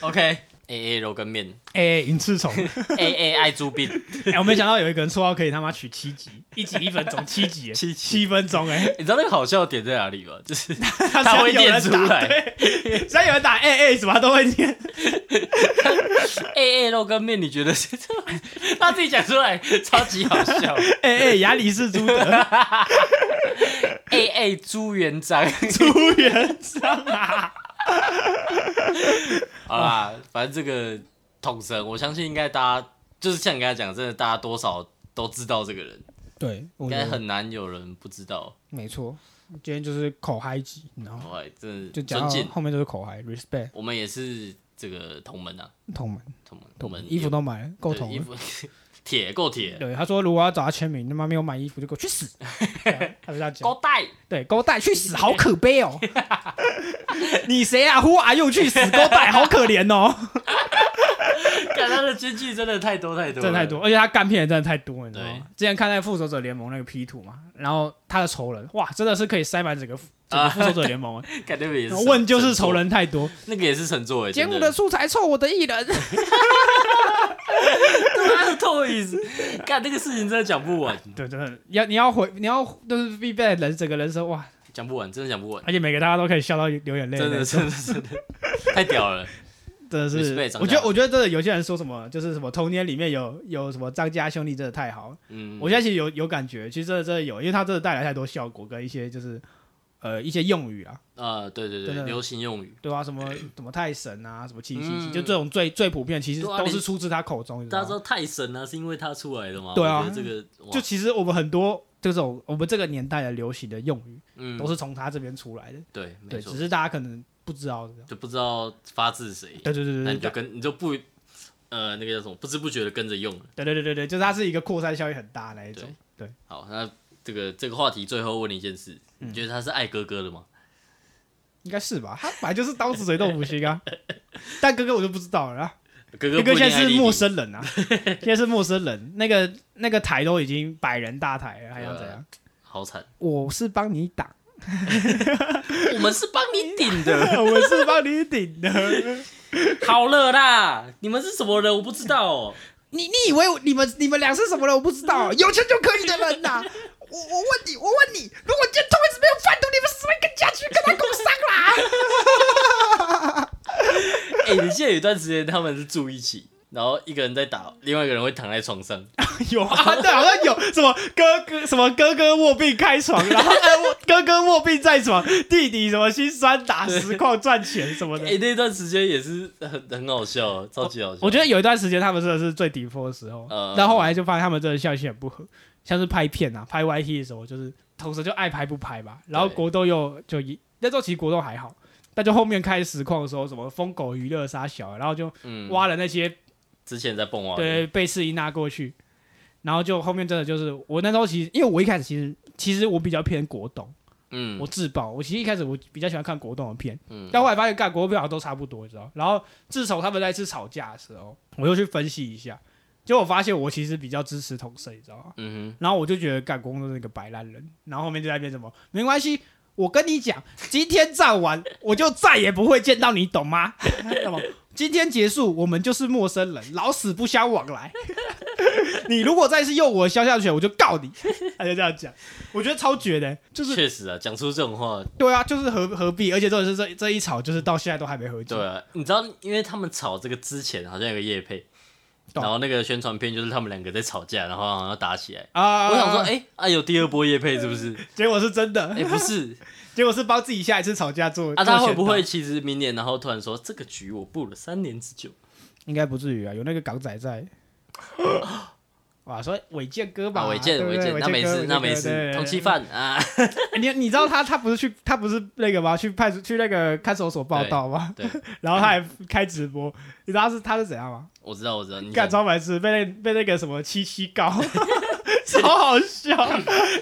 Speaker 2: OK，A A 肉跟面
Speaker 1: ，A A 银翅虫，，[LAUGHS]
Speaker 2: A A 爱猪病。
Speaker 1: 哎我没想到有一个人绰号可以他妈取七集，一集一分钟，七集
Speaker 2: 七
Speaker 1: 七分钟哎，
Speaker 2: 你知道那个好笑的点在哪里吗？就是 [LAUGHS]
Speaker 1: 他
Speaker 2: 他会念出来
Speaker 1: 对，只要有人打 A A 什么他都会念
Speaker 2: ，A A 肉跟面，你觉得是？他自己讲出来，超级好笑。
Speaker 1: A A 亚里士朱德
Speaker 2: A A 朱元璋。[LAUGHS]
Speaker 1: 朱元璋啊，[LAUGHS]
Speaker 2: 好啦，反正这个统神，我相信应该大家就是像你刚才讲，真的大家多少都知道这个人，
Speaker 1: 对，我
Speaker 2: 应该很难有人不知道。
Speaker 1: 没错，今天就是口嗨集，然后
Speaker 2: 哇，真
Speaker 1: 就讲后面就是口嗨，respect。
Speaker 2: 我们也是这个同门啊，
Speaker 1: 同门，
Speaker 2: 同门，
Speaker 1: 同门衣服都买了，够同了。
Speaker 2: 铁够铁，
Speaker 1: 对，他说如果要找他签名，他妈没有买衣服就给我去死，[LAUGHS] 他就这样讲。
Speaker 2: 勾带。
Speaker 1: 对，勾带去死，好可悲哦！[LAUGHS] 你谁啊？呼啊，又去死，勾带，好可怜哦！[LAUGHS]
Speaker 2: 看他的经济真的太多太多，
Speaker 1: 真的太。多，而且他干片也真的太多，你知道
Speaker 2: 对
Speaker 1: 吗？之前看那个复仇者联盟那个 P 图嘛，然后他的仇人，哇，真的是可以塞满整个整个复仇者联盟啊！
Speaker 2: 感觉也是
Speaker 1: 问就是仇，人太多，
Speaker 2: 那个也是神作哎，
Speaker 1: 节目的素材凑我的艺人，
Speaker 2: 他的 Toys，干那个事情真的讲不完，
Speaker 1: 对，真的要你要回你要就是 feedback 人整个人生哇，
Speaker 2: 讲不完，真的讲不完，
Speaker 1: 而且每个大家都可以笑到流眼泪，
Speaker 2: 真的真的真的。太屌了。[LAUGHS]
Speaker 1: 真的是我觉得我觉得真的有些人说什么就是什么童年里面有有什么张家兄弟真的太好，
Speaker 2: 嗯，
Speaker 1: 我现在其实有有感觉，其实真的真的有，因为他真的带来太多效果跟一些就是呃一些用语啊，
Speaker 2: 呃，对对对，流行用语，
Speaker 1: 对吧、什么 [CLEARS THROAT] 什么太神啊，什么七七七，
Speaker 2: 嗯。
Speaker 1: 就这种最最普遍，其实都是出自他口中？
Speaker 2: 大家知道太神啊，是因为他出来的吗？
Speaker 1: 对啊。
Speaker 2: 这个
Speaker 1: 就其实我们很多这种我们这个年代的流行的用语，
Speaker 2: 嗯。
Speaker 1: 都是从他这边出来的，
Speaker 2: 对，没
Speaker 1: 对，
Speaker 2: 错。
Speaker 1: 只，是大家可能不知道。
Speaker 2: 就不知道发自谁，
Speaker 1: 对对对
Speaker 2: 那你就
Speaker 1: 对。对
Speaker 2: 跟你就不呃那个叫什么，不知不觉的跟着用了。
Speaker 1: 对对对对对，就是它是一个扩散效应很大的那一种。对，
Speaker 2: 好，那这个这个话题最后问你一件事，
Speaker 1: 嗯
Speaker 2: 你觉得他是爱哥哥的吗？
Speaker 1: 应该是吧？他本来就是刀子嘴豆腐心啊，[LAUGHS] 但哥哥我就不知道了啦。
Speaker 2: 哥哥
Speaker 1: 哥现在是陌，生人啊，现在是陌生人，那个那个台都已经百人大台了，还要怎样？
Speaker 2: 好惨，
Speaker 1: 我是帮你挡，[LAUGHS]
Speaker 2: 我们是帮你顶的，[LAUGHS]
Speaker 1: 我是帮你顶的。
Speaker 2: 好了啦，你们是什么人我不知道哦。
Speaker 1: 你你以为你们你们俩是什么人？我不知道，有钱就可以的人呐、我我问你，我问你，如果今天同一直没有贩毒，你们死会跟家去跟他工商啦？[LAUGHS]
Speaker 2: 哎、你记得有一段时间他们是住一起，然后一个人在打，另外一个人会躺在床上。[LAUGHS]
Speaker 1: 有啊，对，好像有什么哥哥什么哥哥卧病开床，然后呃哥哥卧病在床，弟弟什么心酸打实况赚钱什么的
Speaker 2: 哎、。那段时间也是很很好笑，超级好笑。
Speaker 1: 我觉得有一段时间他们真的是最顶峰的时候，
Speaker 2: 呃
Speaker 1: 但后来就发现他们真的笑起很不合，像是拍片啊、拍 YT 的时候，就是同时就爱拍不拍吧。然后国斗又就一那时候其实国斗还好，但就后面开实况的时候，什么疯狗娱乐杀小，然后就
Speaker 2: 嗯，
Speaker 1: 挖了那些
Speaker 2: 之前在蹦蛙，
Speaker 1: 对贝斯音拿过去，然后就后面真的就是我那时候其实因为我一开始其实其实我比较偏国栋，
Speaker 2: 嗯，
Speaker 1: 我自爆，我其实一开始我比较喜欢看国栋的片，
Speaker 2: 嗯。
Speaker 1: 但后来发现干国栋好像都差不多，你知道？然后自从他们那一次吵架的时候，我又去分析一下，结果我发现我其实比较支持统神，你知道吗？
Speaker 2: 嗯
Speaker 1: 然后我就觉得干工作是个白烂人，然后后面就在那边什么没关系。我跟你讲，今天战完，我就再也不会见到你，懂吗？[LAUGHS] 那么今天结束，我们就是陌生人，老死不相往来。[LAUGHS] 你如果再是用我的肖像权，我就告你。[LAUGHS] 他就这样讲，我觉得超绝的、就
Speaker 2: 哼，
Speaker 1: 是
Speaker 2: 确实啊，讲出这种话，
Speaker 1: 对啊，就是何何必？而且重点是这这一吵，就是到现在都还没和解。
Speaker 2: 对啊，你知道，因为他们吵这个之前好像有个叶配，
Speaker 1: 懂
Speaker 2: 然后那个宣传片就是他们两个在吵架，然后好像打起来。
Speaker 1: 啊，
Speaker 2: 我想说，哎、啊有第二波叶配是不是？
Speaker 1: 结果是真的，
Speaker 2: 哎、不是，[LAUGHS]
Speaker 1: 结果是帮自己下一次吵架做。
Speaker 2: 啊，他会不会？其实明年然后突然说这个局我布了三年之久？
Speaker 1: 应该不至于啊，有那个港仔在。[LAUGHS] 哇，说伟健哥吧，
Speaker 2: 啊，违建
Speaker 1: 对不对
Speaker 2: 违建，那没事，那没事，通缉犯啊，
Speaker 1: 欸 [LAUGHS] 你你知道他他不是去他不是那个吗？去派出去那个看守所报道吗？
Speaker 2: 对，[LAUGHS]
Speaker 1: 然后他还开直播，你知道他是他是怎样吗？
Speaker 2: 我知道，我知道，你
Speaker 1: 干
Speaker 2: 讲
Speaker 1: 超白痴，被那被那个什么七七告，[LAUGHS] 超好笑。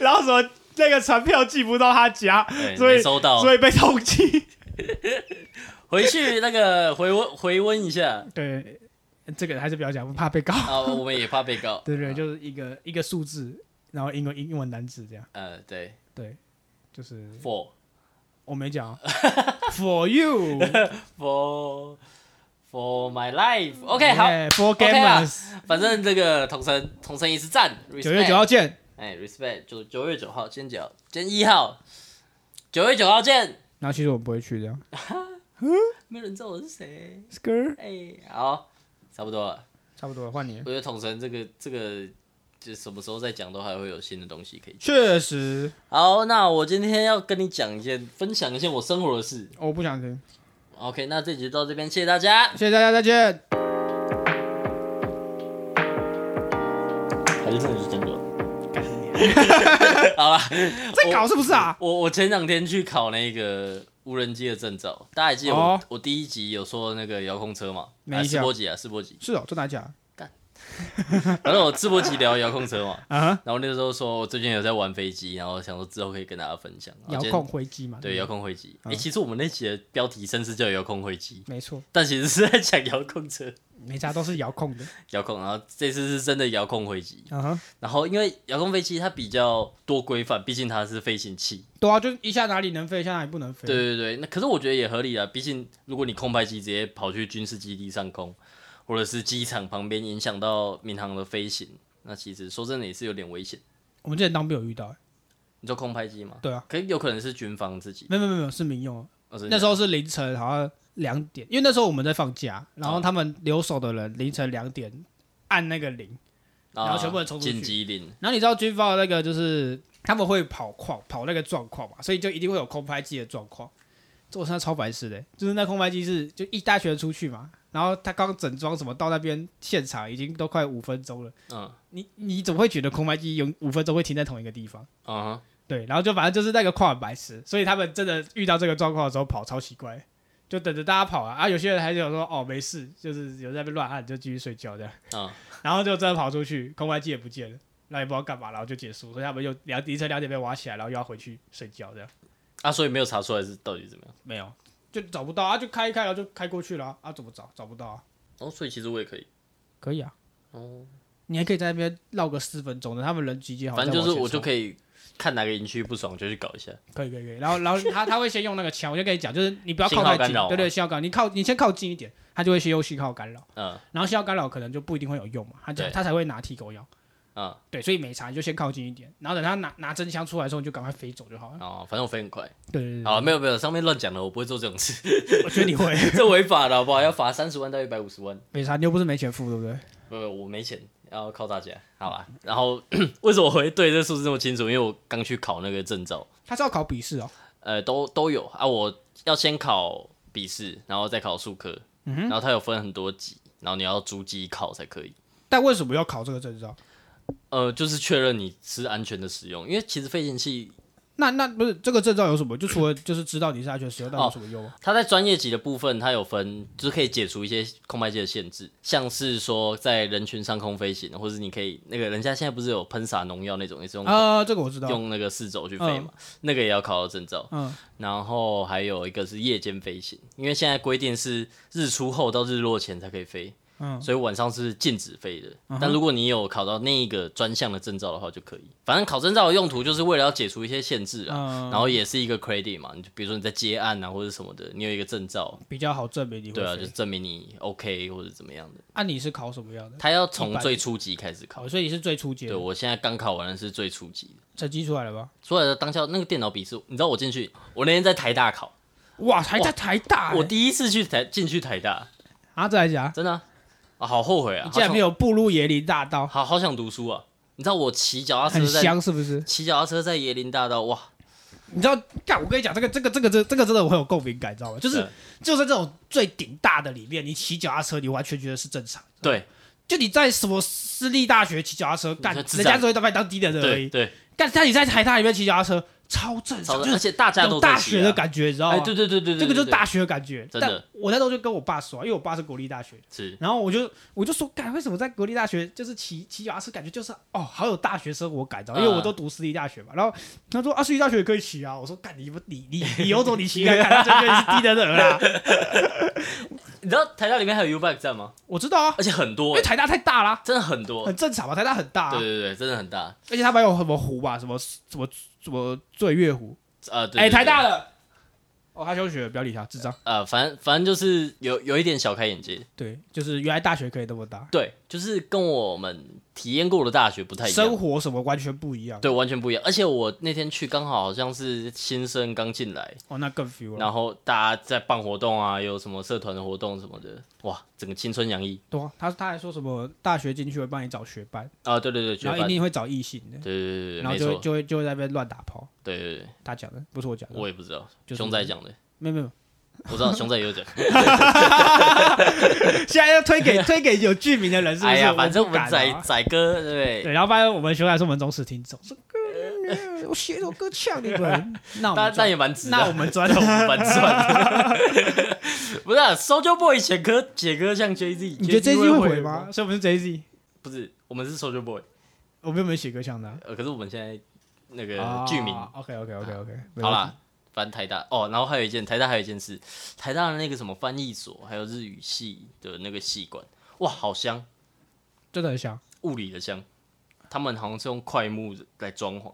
Speaker 1: 然后什么那个传票寄不到他家，
Speaker 2: 对，
Speaker 1: 所以
Speaker 2: 没收到，
Speaker 1: 所以被通缉。
Speaker 2: 回去那个回温回温一下
Speaker 1: 对，这个还是不要讲，不怕被告。
Speaker 2: 啊，我们也怕被告，[LAUGHS]
Speaker 1: 对对，
Speaker 2: 啊。
Speaker 1: 就是一个一个数字，然后英文英文单字这样，
Speaker 2: 呃，对。
Speaker 1: 对，就是
Speaker 2: ，for。
Speaker 1: 我没讲啊，for you。[LAUGHS]
Speaker 2: for for my life，OK，好
Speaker 1: ，，for gamers，
Speaker 2: 反正这个同城同城一次战，
Speaker 1: 九月九号，见。
Speaker 2: 哎，respect，九九月九号，今天九，今天一号，九月九号见，
Speaker 1: 然后其实我不会去这样。[LAUGHS]
Speaker 2: 没有人知道我是谁
Speaker 1: ，Skr，
Speaker 2: 哎，好，差不多了。
Speaker 1: 差不多了，换你
Speaker 2: 我。觉得统神这个这个，就什么时候再讲都还会有新的东西可以讲。
Speaker 1: 确实，
Speaker 2: 好，那我今天要跟你讲一件，分享一件我生活的事。
Speaker 1: 我不想听。
Speaker 2: OK，那这集就到这边，谢谢大家。
Speaker 1: 谢谢大家，再见。
Speaker 2: 还是真的是真的。
Speaker 1: 干你 [LAUGHS]
Speaker 2: 好了，[LAUGHS]
Speaker 1: 在搞是不是啊？
Speaker 2: 我我前两天去考那个无人机的证照，大家还记得我、
Speaker 1: 哦
Speaker 2: 我第一集有说那个遥控车嘛？啊，
Speaker 1: 没印象
Speaker 2: 试播集啊，试播集。
Speaker 1: 是哦，真的假的？[LAUGHS]
Speaker 2: 反正我自播集聊遥控车嘛，[LAUGHS] 然后那个时候说我最近有在玩飞机，然后想说之后可以跟大家分享。
Speaker 1: 遥控飞机嘛。
Speaker 2: 对遥控飞机，哎、
Speaker 1: 嗯
Speaker 2: 其实我们那期的标题甚至叫遥控飞机，
Speaker 1: 没错，
Speaker 2: 但其实是在讲遥控车。
Speaker 1: 每家都是遥控的。
Speaker 2: 遥控，然后这次是真的遥控飞机。然后因为遥控飞机它比较多规范，毕竟它是飞行器。
Speaker 1: 对啊，就一下哪里能飞，一下哪里不能飞。
Speaker 2: 对对对，那可是我觉得也合理啊，毕竟如果你空拍机直接跑去军事基地上空，或者是机场旁边影响到民航的飞行，那其实说真的也是有点危险。
Speaker 1: 我们之前当兵有遇到，欸
Speaker 2: 你说空拍机吗？
Speaker 1: 对啊，
Speaker 2: 可以有可能是军方自己。
Speaker 1: 没有没有没有是民用
Speaker 2: 啊。
Speaker 1: 那时候是凌晨好像两点，因为那时候我们在放假，然后
Speaker 2: 哦
Speaker 1: 他们留守的人凌晨两点按那个铃，
Speaker 2: 啊
Speaker 1: 然后全部人冲出去
Speaker 2: 紧急铃，
Speaker 1: 然后你知道军方的那个就是他们会跑况跑那个状况嘛，所以就一定会有空拍机的状况。这我现在超白痴的，就是那空拍机是就一大群人出去嘛，然后他刚整装什么到那边现场已经都快五分钟了，
Speaker 2: 嗯。
Speaker 1: 你你怎么会觉得空白机有五分钟会停在同一个地方？
Speaker 2: 嗯哼，
Speaker 1: 对，然后就反正就是那个跨很白痴，所以他们真的遇到这个状况的时候跑超奇怪，就等着大家跑啊，啊有些人还是有说哦没事，就是有在那边乱按就继续睡觉这样，
Speaker 2: 嗯
Speaker 1: 然后就真的跑出去，空白机也不见了，那也不知道干嘛，然后就结束，所以他们又两凌晨两点被挖起来，然后又要回去睡觉这样，
Speaker 2: 啊，所以没有查出来是到底怎么样。
Speaker 1: 没有就找不到啊，就开一开然后就开过去了啊，啊怎么找找不到啊？
Speaker 2: 哦，所以其实我也可以。
Speaker 1: 可以啊，
Speaker 2: 哦，
Speaker 1: 你还可以在那边绕个四分钟的，他们人集结好，
Speaker 2: 反正就是我就。可以看哪个营区不爽就去搞一下。
Speaker 1: 可以可以可以，然后然后 [LAUGHS] 他他会先用那个枪，我就跟你讲，就是你不要靠太近，
Speaker 2: 信号干扰啊
Speaker 1: 对对，信号干扰，你靠你先靠近一点，他就会先用信号干扰，
Speaker 2: 嗯
Speaker 1: 然后信号干扰可能就不一定会有用嘛，他就
Speaker 2: 对
Speaker 1: 他才会拿提狗药。
Speaker 2: 嗯，
Speaker 1: 对，所以没差，你就先靠近一点，然后等他拿拿真枪出来的时候，你就赶快飞走就好了。
Speaker 2: 哦，反正我飞很快。
Speaker 1: 对对对
Speaker 2: 好，没有没有，上面乱讲的，我不会做这种事，
Speaker 1: 我觉得你会 [LAUGHS]
Speaker 2: 这违法的好不好？要罚三十万到一百五十万。
Speaker 1: 没差，你又不是没钱付，对不对？
Speaker 2: 不不，我没钱，要靠大家。好吧，然后 [CLEARS THROAT] 为什么我会对这数字这么清楚？因为我刚去考那个证照，
Speaker 1: 他是要考笔试哦。
Speaker 2: 呃，都都有啊。我要先考笔试，然后再考数科，
Speaker 1: 嗯哼，
Speaker 2: 然后他有分很多级，然后你要逐级考才可以。
Speaker 1: 但为什么要考这个证照？
Speaker 2: 呃，就是确认你是安全的使用，因为其实飞行器
Speaker 1: 那那不是这个证照有什么？就除了就是知道你是安全使用，那
Speaker 2: 哦
Speaker 1: 有什么用啊？
Speaker 2: 它在专业级的部分，它有分，就是可以解除一些空白机的限制，像是说在人群上空飞行，或者是你可以那个人家现在不是有喷洒农药那种，也是用、
Speaker 1: 啊，这个我知道。
Speaker 2: 用那个四轴去飞嘛，那个也要考到证照。
Speaker 1: 嗯，
Speaker 2: 然后还有一个是夜间飞行，因为现在规定是日出后到日落前才可以飞，
Speaker 1: 嗯
Speaker 2: 所以晚上是禁止飞的。
Speaker 1: 嗯
Speaker 2: 但如果你有考到那一个专项的证照的话，就可以。反正考证照的用途就是为了要解除一些限制啊，
Speaker 1: 嗯，
Speaker 2: 然后也是一个 credit 嘛，你就比如说你在接案啊或者什么的，你有一个证照，
Speaker 1: 比较好证明你
Speaker 2: 对啊，就是证明你 OK 或者怎么样的。
Speaker 1: 啊，你是考什么样的？
Speaker 2: 他要从最初级开始考
Speaker 1: 考，，所以你是最初级的，
Speaker 2: 对我现在刚考完的是最初级的。
Speaker 1: 成绩出来了吧？
Speaker 2: 出来的当下那个电脑笔试，你知道我进去，我那天在台大考，
Speaker 1: 哇，还在台大欸，
Speaker 2: 我第一次去台进去台大，
Speaker 1: 啊，再来讲，
Speaker 2: 真的啊，啊好后悔啊！
Speaker 1: 你竟然没
Speaker 2: 有，
Speaker 1: 步入椰林大道，
Speaker 2: 好好想读书啊！你知道我骑脚踏车在
Speaker 1: 香是不是？
Speaker 2: 骑脚踏车在椰林大道，哇，
Speaker 1: 你知道，干，我跟你讲，这个这个这个这这个真的我很有共鸣感，你知道吗？就是就在这种最顶大的里面，你骑脚踏车，你完全觉得是正常。
Speaker 2: 对
Speaker 1: 就你在什么私立大学骑脚踏车，干，人家只会把你当低能人而已。
Speaker 2: 对对，
Speaker 1: 干，但你在台大里面骑脚踏车，超正常，
Speaker 2: 超
Speaker 1: 就是
Speaker 2: 而且大家
Speaker 1: 有
Speaker 2: 都
Speaker 1: 大学的感觉，你知道吗？
Speaker 2: 哎，对对对对对，
Speaker 1: 这个就是大学的感觉。但我那时候就跟我爸说，因为我爸是国立大学，
Speaker 2: 是
Speaker 1: 然后我就我就说，干，为什么在国立大学就是骑骑脚踏车，感觉就是哦，好有大学生活感，知道吗？因为我都读私立大学嘛。然后他说啊，私立大学也可以骑啊。我说干，你不你你你有种你骑看看，他就觉得你是低等人啦。[LAUGHS]
Speaker 2: 你知道台大里面还有 U Bike 站吗？
Speaker 1: 我知道啊，
Speaker 2: 而且很多因，
Speaker 1: 为台大太大啦，
Speaker 2: 真的很多
Speaker 1: 很，正常嘛，台大很大、啊，
Speaker 2: 对对对，真的很大。
Speaker 1: 而且他们有什么湖吧，什么什么什么醉月湖，
Speaker 2: 呃，对，
Speaker 1: 哎、
Speaker 2: 对
Speaker 1: 台大的。哦，他休学了，不要理他，智障。
Speaker 2: 呃，反正反正就是有有一点小开眼界，
Speaker 1: 对，就是原来大学可以这么大，
Speaker 2: 对，就是跟我们体验过的大学不太一样。
Speaker 1: 生，活什么完全不一样。
Speaker 2: 对，完全不一样。而且我那天去刚好好像是新生刚进来，
Speaker 1: 哦，那更 feel 了。
Speaker 2: 然后大家在办活动啊，有什么社团的活动什么的，哇，整个青春洋溢。
Speaker 1: 对啊，他他还说什么大学进去会帮你找学伴，
Speaker 2: 啊！对对对，学
Speaker 1: 然后一定会找异性的，
Speaker 2: 对对对，
Speaker 1: 然后就会，就会就会在那边乱打炮。
Speaker 2: 对对对，
Speaker 1: 他讲的不是我讲的，
Speaker 2: 我也不知道，
Speaker 1: 就是
Speaker 2: 熊仔讲的，
Speaker 1: 没有没有，
Speaker 2: 我知道熊仔也有讲。[LAUGHS]
Speaker 1: 现在要推给 [LAUGHS] 推给有剧名的人，是不是？
Speaker 2: 哎呀，反正我们仔
Speaker 1: 啊
Speaker 2: 仔哥，对不对？
Speaker 1: 对，然后发现我们熊仔是我们忠实听众，说哥，我写一首歌呛你们，[LAUGHS] 那我
Speaker 2: 但但
Speaker 1: 们赚
Speaker 2: 也蛮值，
Speaker 1: 那我们赚了。
Speaker 2: 我们蛮赚的。不是啊，Soldier Boy 写歌写歌像 Jay Z，
Speaker 1: 你觉得 Jay Z 会
Speaker 2: 会
Speaker 1: 回吗？？所以我们是 Jay Z，
Speaker 2: 不是，我们是 Soldier Boy，
Speaker 1: 我们有没有写歌像他？
Speaker 2: 呃，可是我们现在那个剧名
Speaker 1: ，OK OK OK OK，
Speaker 2: 好啦，反正台大哦，然后还有一件台大还有一件事，台大的那个什么翻译所，还有日语系的那个系馆，哇，好香，
Speaker 1: 真的很香。
Speaker 2: 物理的香。他们好像是用块木来装潢，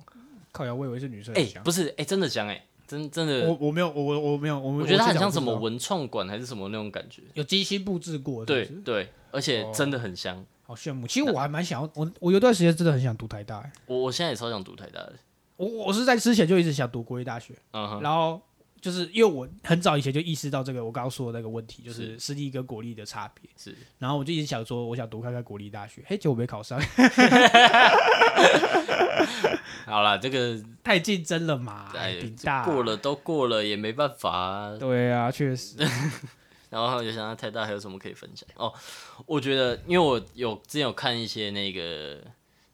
Speaker 1: 靠呀，我以为是女生
Speaker 2: 哎。不是，哎、真的香哎、真真的，
Speaker 1: 我我没有，我我我没有，我
Speaker 2: 我觉得它很像什么文创馆还是什么那种感觉，
Speaker 1: 有精心布置过，
Speaker 2: 对
Speaker 1: 是是
Speaker 2: 对，而且
Speaker 1: 哦
Speaker 2: 真的很香。
Speaker 1: 好羡慕。其实我还蛮想要，我我有段时间真的很想读台大、欸，
Speaker 2: 我我现在也超想读台大的，
Speaker 1: 我我是在之前就一直想读国立大学，
Speaker 2: 嗯哼，
Speaker 1: 然后就是因为我很早以前就意识到这个我刚刚说的那个问题，就是
Speaker 2: 是
Speaker 1: 私立跟国立的差别，
Speaker 2: 是
Speaker 1: 然后我就一直想说，我想读看看国立大学，嘿，结果没考上，[LAUGHS]
Speaker 2: 好啦，这个 [LAUGHS]
Speaker 1: 太竞争了嘛，
Speaker 2: 哎
Speaker 1: 顶大
Speaker 2: 过，了都过了，也没办法、啊。
Speaker 1: 对啊，确实，[LAUGHS]
Speaker 2: 然后就想到台大还有什么可以分享哦？我觉得，因为我有之前有看一些那个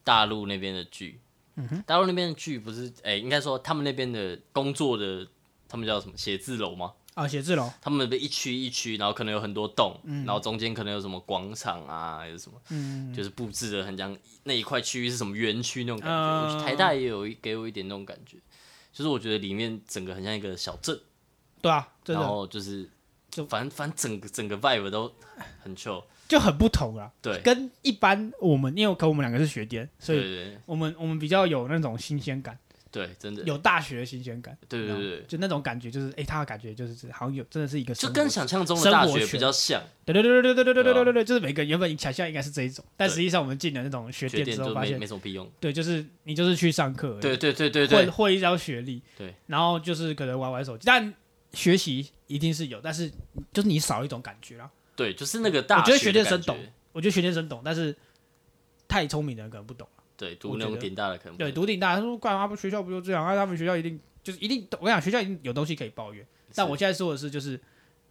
Speaker 2: 大陆那边的剧，
Speaker 1: 嗯
Speaker 2: 大陆那边的剧不是，哎、应该说他们那边的工作的，他们叫什么写字楼吗？
Speaker 1: 啊，写字楼，
Speaker 2: 他们的一区一区，然后可能有很多栋，然后中间可能有什么广场啊，还是什么，
Speaker 1: 嗯，
Speaker 2: 就是布置的很像那一块区域是什么园区那种感觉。台大也有一给我一点那种感觉，就是我觉得里面整个很像一个小镇，
Speaker 1: 对啊，
Speaker 2: 然后就是
Speaker 1: 就
Speaker 2: 反正反正整个整个 vibe 都很 chill，
Speaker 1: 就很不同啊，
Speaker 2: 对，
Speaker 1: 跟一般我们，因为可我们两个是学电，所以我们我们比较有那种新鲜感。
Speaker 2: 对，真的，
Speaker 1: 有大学的新鲜感。
Speaker 2: 对对对对，
Speaker 1: 就那种感觉，就是哎、他的感觉就是好像有真的是一个
Speaker 2: 就跟想象中的大学比较像，
Speaker 1: 对对对对对对对对对对就是每个原本想象应该是这一种，但
Speaker 2: 对
Speaker 1: 实际上我们进了那种学
Speaker 2: 学
Speaker 1: 店之后，发现
Speaker 2: 没没什么屁用。
Speaker 1: 对，就是你就是去上课
Speaker 2: 对对对对对，
Speaker 1: 混混一张学历，
Speaker 2: 对，
Speaker 1: 然后就是可能玩玩手机，但学习一定是有，但是就是你少一种感觉啦。
Speaker 2: 对，就是那个大
Speaker 1: 我觉得
Speaker 2: 学的感觉
Speaker 1: 学店生懂，我觉得学电生懂，但是太聪明的人可能不懂。
Speaker 2: 对，读那种顶大的可能不
Speaker 1: 对，读顶大，他说干嘛不学校不就这样？啊，他们学校一定就是一定，我跟你讲，学校一定有东西可以抱怨。但我现在说的是，就是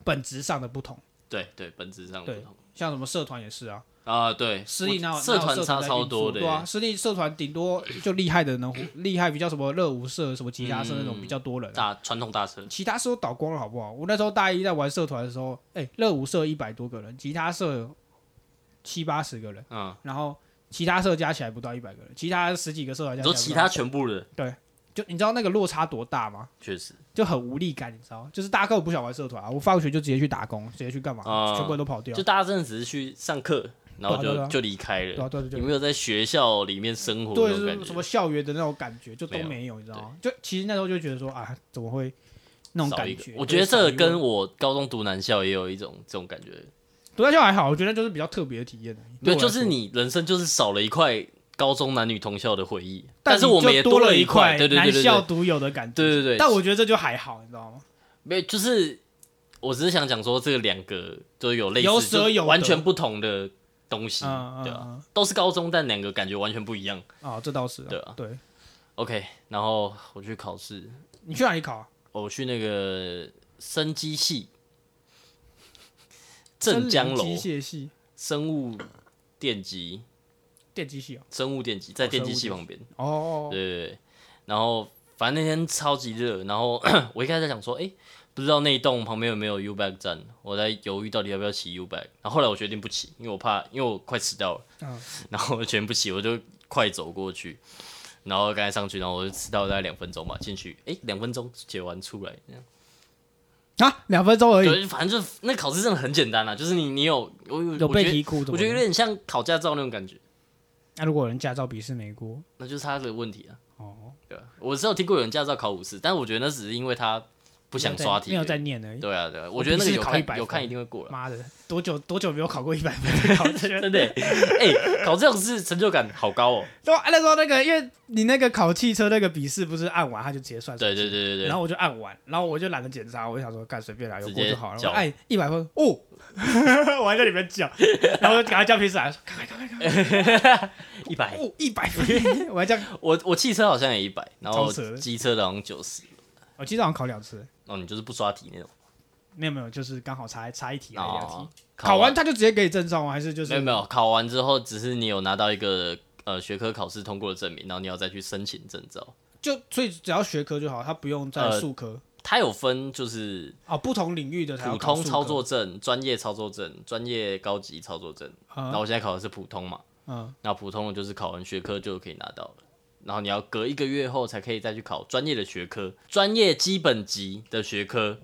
Speaker 1: 本质上的不同，
Speaker 2: 对对，本质上的
Speaker 1: 不
Speaker 2: 同
Speaker 1: 像什么社团也是啊，
Speaker 2: 啊。对，
Speaker 1: 私立那
Speaker 2: 我社团差超多的
Speaker 1: 对啊，
Speaker 2: 耶，
Speaker 1: 私立社团顶多就厉害的能 [COUGHS] 厉害，比较什么热舞社、什么吉他社那种
Speaker 2: 嗯
Speaker 1: 比较多人啊、
Speaker 2: 大传统大社
Speaker 1: 其他社都倒光了，好不好？我那时候大一在玩社团的时候，哎、热舞社一百多个人，吉他社七八十个人，
Speaker 2: 嗯，
Speaker 1: 然后其他社加起来不到一百个人，其他十几个社团加起来
Speaker 2: 你说其他全部的，
Speaker 1: 就你知道那个落差多大吗？
Speaker 2: 确实
Speaker 1: 就很无力感，你知道？就是大家根本不想玩社团啊，我放学就直接去打工，直接去干嘛，
Speaker 2: 啊
Speaker 1: 全部人都跑掉
Speaker 2: 就。大家真的只是去上课，然后就就离开了，
Speaker 1: 对啊，对对对，
Speaker 2: 有没有在学校里面生活
Speaker 1: 对，什么校园的那种感觉就都
Speaker 2: 没有
Speaker 1: 你知道吗？就其实那时候就觉得说啊，怎么会那种感觉？
Speaker 2: 我觉得这跟我高中读男校也有一种这种感觉，
Speaker 1: 读男校还好，我觉得就是比较特别的体验。
Speaker 2: 对，就是你人生就是少了一块高中男女同校的回忆，
Speaker 1: 但
Speaker 2: 是我们也
Speaker 1: 多
Speaker 2: 了
Speaker 1: 一
Speaker 2: 块，
Speaker 1: 男校独有的感觉。
Speaker 2: 对对对
Speaker 1: 但我觉得这就还好，你知道吗？
Speaker 2: 没就是我只是想讲说这两个都有类似，
Speaker 1: 有舍
Speaker 2: 就是
Speaker 1: 有
Speaker 2: 完全不同的东西，
Speaker 1: 嗯
Speaker 2: 对啊，
Speaker 1: 嗯。
Speaker 2: 都是高中，但两个感觉完全不一样。
Speaker 1: 嗯，哦，这倒是啊
Speaker 2: 对啊。
Speaker 1: 对
Speaker 2: ，OK，然后我去考试，
Speaker 1: 你去哪里考啊？
Speaker 2: 我去那个生机系，镇江楼
Speaker 1: 机械系、
Speaker 2: 生物电机，
Speaker 1: 电机系哦。
Speaker 2: 生物电机在电机系旁边。
Speaker 1: 哦，
Speaker 2: 对对对，然后反正那天超级热，然后 [COUGHS] 我一开始在想说，哎、不知道那一栋旁边有没有 U back 站，我在犹豫到底要不要骑 U back，然后后来我决定不骑，因为我怕，因为我快迟到了，
Speaker 1: 嗯
Speaker 2: 然后我决定不骑，我就快走过去，然后刚才上去，然后我就迟到大概两分钟吧，进去，哎、两分钟解完出来，这样。
Speaker 1: 啊，两分钟而已，
Speaker 2: 对，反正就那考试真的很简单啊，就是你你有我
Speaker 1: 有
Speaker 2: 我觉得
Speaker 1: 背题库，
Speaker 2: 我觉得有点像考驾照那种感觉，
Speaker 1: 那如果有人驾照笔试没过，
Speaker 2: 那就是他的问题啊。
Speaker 1: 哦，
Speaker 2: 对啊，我是有听过有人驾照考五次，但我觉得那只是因为他不想刷题，
Speaker 1: 没有在念而已。
Speaker 2: 对啊，对啊，我觉得那个有
Speaker 1: 笔试考100分
Speaker 2: 看有看一定会过了，
Speaker 1: 妈的，多久多久没有考过一百分？[LAUGHS]
Speaker 2: 真的欸。哎、考这种事成就感好高哦。
Speaker 1: 对啊，那时候那个，因为你那个考汽车那个笔试不是按完他就直接算
Speaker 2: 对对对对对，
Speaker 1: 然后我就按完，然后我就懒得检查，我就想说干随便来，有过就好了。按一百分，哦，[LAUGHS] 我还在里面叫，然后我就赶快叫评审来说，赶快赶快赶快，
Speaker 2: 一百，
Speaker 1: 哦，一百分，我还叫，
Speaker 2: 我我汽车好像也一百，然后机车的好像九十。
Speaker 1: 我记得好像考两次，
Speaker 2: 哦，你就是不刷题那种。
Speaker 1: 没有没有，就是刚好差差一题还是两
Speaker 2: 哦
Speaker 1: 题，，考完。他就直接给你证照吗？还是就是
Speaker 2: 没有没有，考完之后只是你有拿到一个呃学科考试通过的证明，然后你要再去申请证照。
Speaker 1: 就所以只要学科就好，他不用再
Speaker 2: 呃
Speaker 1: 数科。
Speaker 2: 它有分就是
Speaker 1: 哦，不同领域的才要
Speaker 2: 普
Speaker 1: 考数科。
Speaker 2: 通操作，证、专业操作证、专业高级操作证。然后
Speaker 1: 嗯
Speaker 2: 我现在考的是普通嘛，
Speaker 1: 嗯，
Speaker 2: 那普通的就是考完学科就可以拿到了，然后你要隔一个月后才可以再去考专业的学科，专业基本级的学科，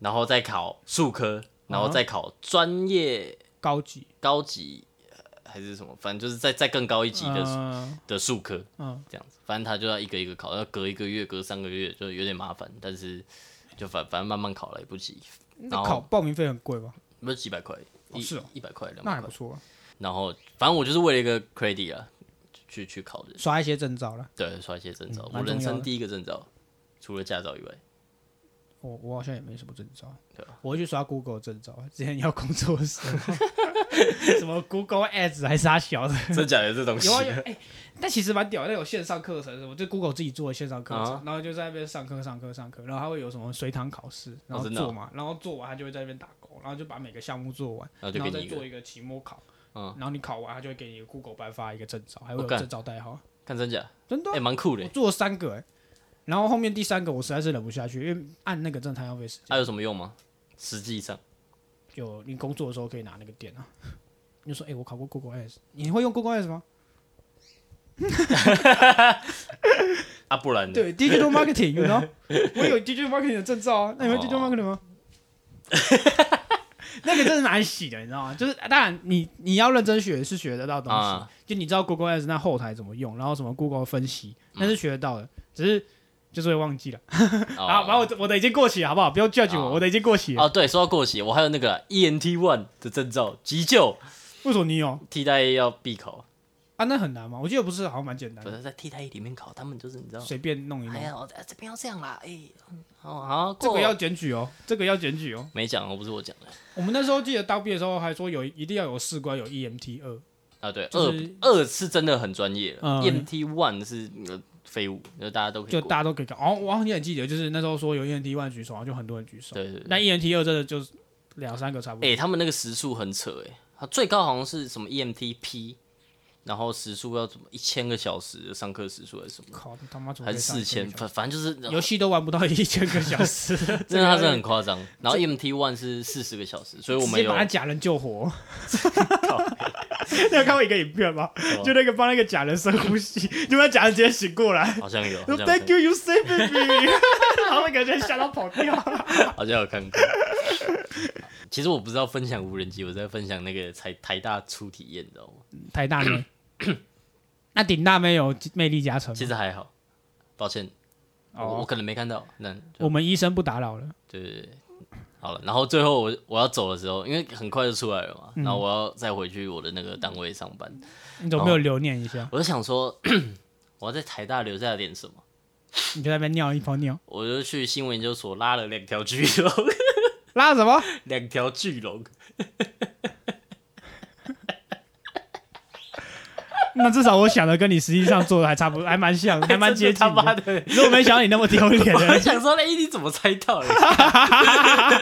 Speaker 2: 然后再考数科，然后再考专业
Speaker 1: 高级。
Speaker 2: 高级、呃还是什么，反正就是再再更高一级的、
Speaker 1: 嗯。
Speaker 2: 的数科
Speaker 1: 嗯，
Speaker 2: 这样子，反正他就要一个一个考，要隔一个月、隔三个月，就有点麻烦，但是就反反正慢慢考来不及，
Speaker 1: 那考报名费很贵吧？
Speaker 2: 不是几百块，一
Speaker 1: 哦是哦。
Speaker 2: 一百块两百块。
Speaker 1: 那还不，错啊，
Speaker 2: 然后反正我就是为了一个 credit 啊，去去考的。
Speaker 1: 刷一些证照了。
Speaker 2: 对，刷一些证照，
Speaker 1: 嗯
Speaker 2: 我
Speaker 1: 蛮重要
Speaker 2: 人生第一个证照，除了驾照以外，
Speaker 1: 我我好像也没什么证照
Speaker 2: 对啊，
Speaker 1: 我会去刷 Google 证照。之前要工作的时候，[LAUGHS] 什么 Google Ads 还是他小的，
Speaker 2: 真假的这东西
Speaker 1: 有啊有哎、但其实蛮屌的，那有线上课程什么，就 Google 自己做的线上课程，
Speaker 2: 啊
Speaker 1: 然后就在那边上课上课上课，然后他会有什么随堂考试，然后
Speaker 2: 真的哦
Speaker 1: 做嘛，然后做完他就会在那边打勾，然后就把每个项目做完，
Speaker 2: 然后就
Speaker 1: 然后
Speaker 2: 给你一个，
Speaker 1: 再做一个期末考，
Speaker 2: 嗯
Speaker 1: 然后你考完他就会给你 Google 颁发一个证照，还会有证照代号，
Speaker 2: 看真假，
Speaker 1: 真的啊、
Speaker 2: 哎，蛮酷的
Speaker 1: 我。做了三个哎、然后后面第三个我实在是忍不下去，因为按那个真的太浪费时间。
Speaker 2: 它有什么用吗？实际上，
Speaker 1: 就你工作的时候可以拿那个电啊。你就说，哎、我考过 Google Ads，你会用 Google Ads 吗？[LAUGHS]
Speaker 2: 啊，不然呢？
Speaker 1: 对，Digital Marketing，you know，我有 Digital Marketing 的证照啊。那你会 Digital
Speaker 2: 哦
Speaker 1: Marketing 吗？[LAUGHS] 那个真是难洗的，你知道吗？就是当然你你要认真学是学得到东西，
Speaker 2: 啊
Speaker 1: 就你知道 Google Ads 那后台怎么用，然后什么 Google 分析，那是学得到的。只是就是会忘记了。
Speaker 2: 哦 [LAUGHS]
Speaker 1: 好，把我我的已经过期了，好不好？不要 judge 我，
Speaker 2: 哦
Speaker 1: 我的已经过期了。
Speaker 2: 哦，对，说到过期，我还有那个 ENT One 的证照，急救
Speaker 1: 为什么你有
Speaker 2: 替代要必考，
Speaker 1: 啊？那很难吗？我记得不是，好像蛮简单的，
Speaker 2: 不是在替代役里面考，他们就是你知道，
Speaker 1: 随便弄一弄。
Speaker 2: 哎呀，我在这边要这样啦，哎，哦好，过
Speaker 1: 这个要检举哦，这个要检举哦。
Speaker 2: 没讲哦，不是我讲的
Speaker 1: 我们那时候记得当兵的时候还说有一定要有士官有 EMT 二，
Speaker 2: 啊，对，
Speaker 1: 就是
Speaker 2: 二二是真的很专业了
Speaker 1: 嗯
Speaker 2: ，EMT One 是呃废物，就大家都可以
Speaker 1: 就
Speaker 2: 过
Speaker 1: 大家都可以搞。哦，我好像也很记得，就是那时候说有 EMT one 举手，然后就很多人举手。
Speaker 2: 对对对，
Speaker 1: 那 EMT 二真的就是两三个差不多。
Speaker 2: 哎、他们那个时速很扯哎、他最高好像是什么 EMTP，然后时速要怎么一千个小时的上课时速还是什么，
Speaker 1: 靠，他妈怎么
Speaker 2: 还是四千，反反正就是
Speaker 1: 游戏都玩不到一千个小时，[LAUGHS]
Speaker 2: 真的他是很夸张。然后 EMT One 是四十个小时，所以我们有
Speaker 1: 把他假人救活。你有看过一个影片吗？
Speaker 2: 哦
Speaker 1: 就那个帮那个假人深呼吸，就把假人直接醒过来。
Speaker 2: 好像有，[LAUGHS]
Speaker 1: Thank you, you saved me。[LAUGHS] 然后那个人吓到跑掉。
Speaker 2: 好像有看过。其实我不知道分享无人机，我在分享那个台台大初体验，你知道吗？
Speaker 1: 台大妹，[COUGHS] 那顶大妹有魅力加成吗。
Speaker 2: 其实还好，抱歉，我我
Speaker 1: 哦，
Speaker 2: 可能没看到。那
Speaker 1: 我们医生不打扰了。
Speaker 2: 对对对，好了，然后最后我我要走的时候，因为很快就出来了嘛，
Speaker 1: 嗯
Speaker 2: 然后我要再回去我的那个单位上班，
Speaker 1: 你怎么没有留念一下？
Speaker 2: 我就想说，[COUGHS] 我要在台大留下点什么，
Speaker 1: 你就在那边尿一泡尿，
Speaker 2: 我就去新闻研究所拉了两条巨龙，
Speaker 1: 拉什么？[LAUGHS]
Speaker 2: 两条巨龙，
Speaker 1: 那至少我想的跟你实际上做的还差不多，还蛮像，还蛮接近
Speaker 2: 他妈
Speaker 1: 的。
Speaker 2: 的。
Speaker 1: 只是我没想到你那么丢脸
Speaker 2: 我。想说，哎、你怎么猜到的？[LAUGHS]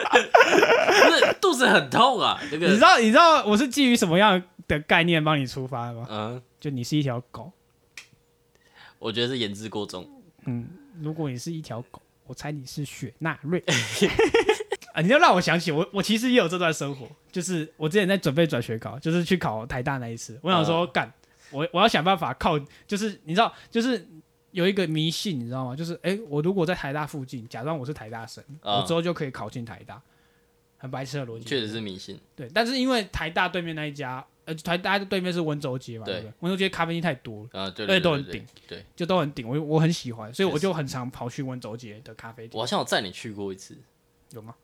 Speaker 2: 不是肚子很痛啊，那个，
Speaker 1: 你知道你知道我是基于什么样的概念帮你出发的吗？
Speaker 2: 嗯，
Speaker 1: 就你是一条狗，
Speaker 2: 我觉得是言之过重。
Speaker 1: 嗯，如果你是一条狗，我猜你是雪纳瑞。[LAUGHS] 啊，你要让我想起我，我其实也有这段生活，就是我之前在准备转学考，就是去考台大那一次，我想说干，我我要想办法靠，就是你知道，就是有一个迷信，你知道吗？就是哎、我如果在台大附近，假装我是台大生，
Speaker 2: 啊
Speaker 1: 我之后就可以考进台大，很白痴的逻辑。
Speaker 2: 确实是迷信，
Speaker 1: 对，但是因为台大对面那一家，呃，台大对面是温州街嘛，
Speaker 2: 对
Speaker 1: 对不对？温州街咖啡厅太多了，
Speaker 2: 啊，对
Speaker 1: 都很顶
Speaker 2: 对，
Speaker 1: 就都很顶，我我很喜欢，所以我就很常跑去温州街的咖啡厅
Speaker 2: 我。好像有载你去过一次，
Speaker 1: 有吗？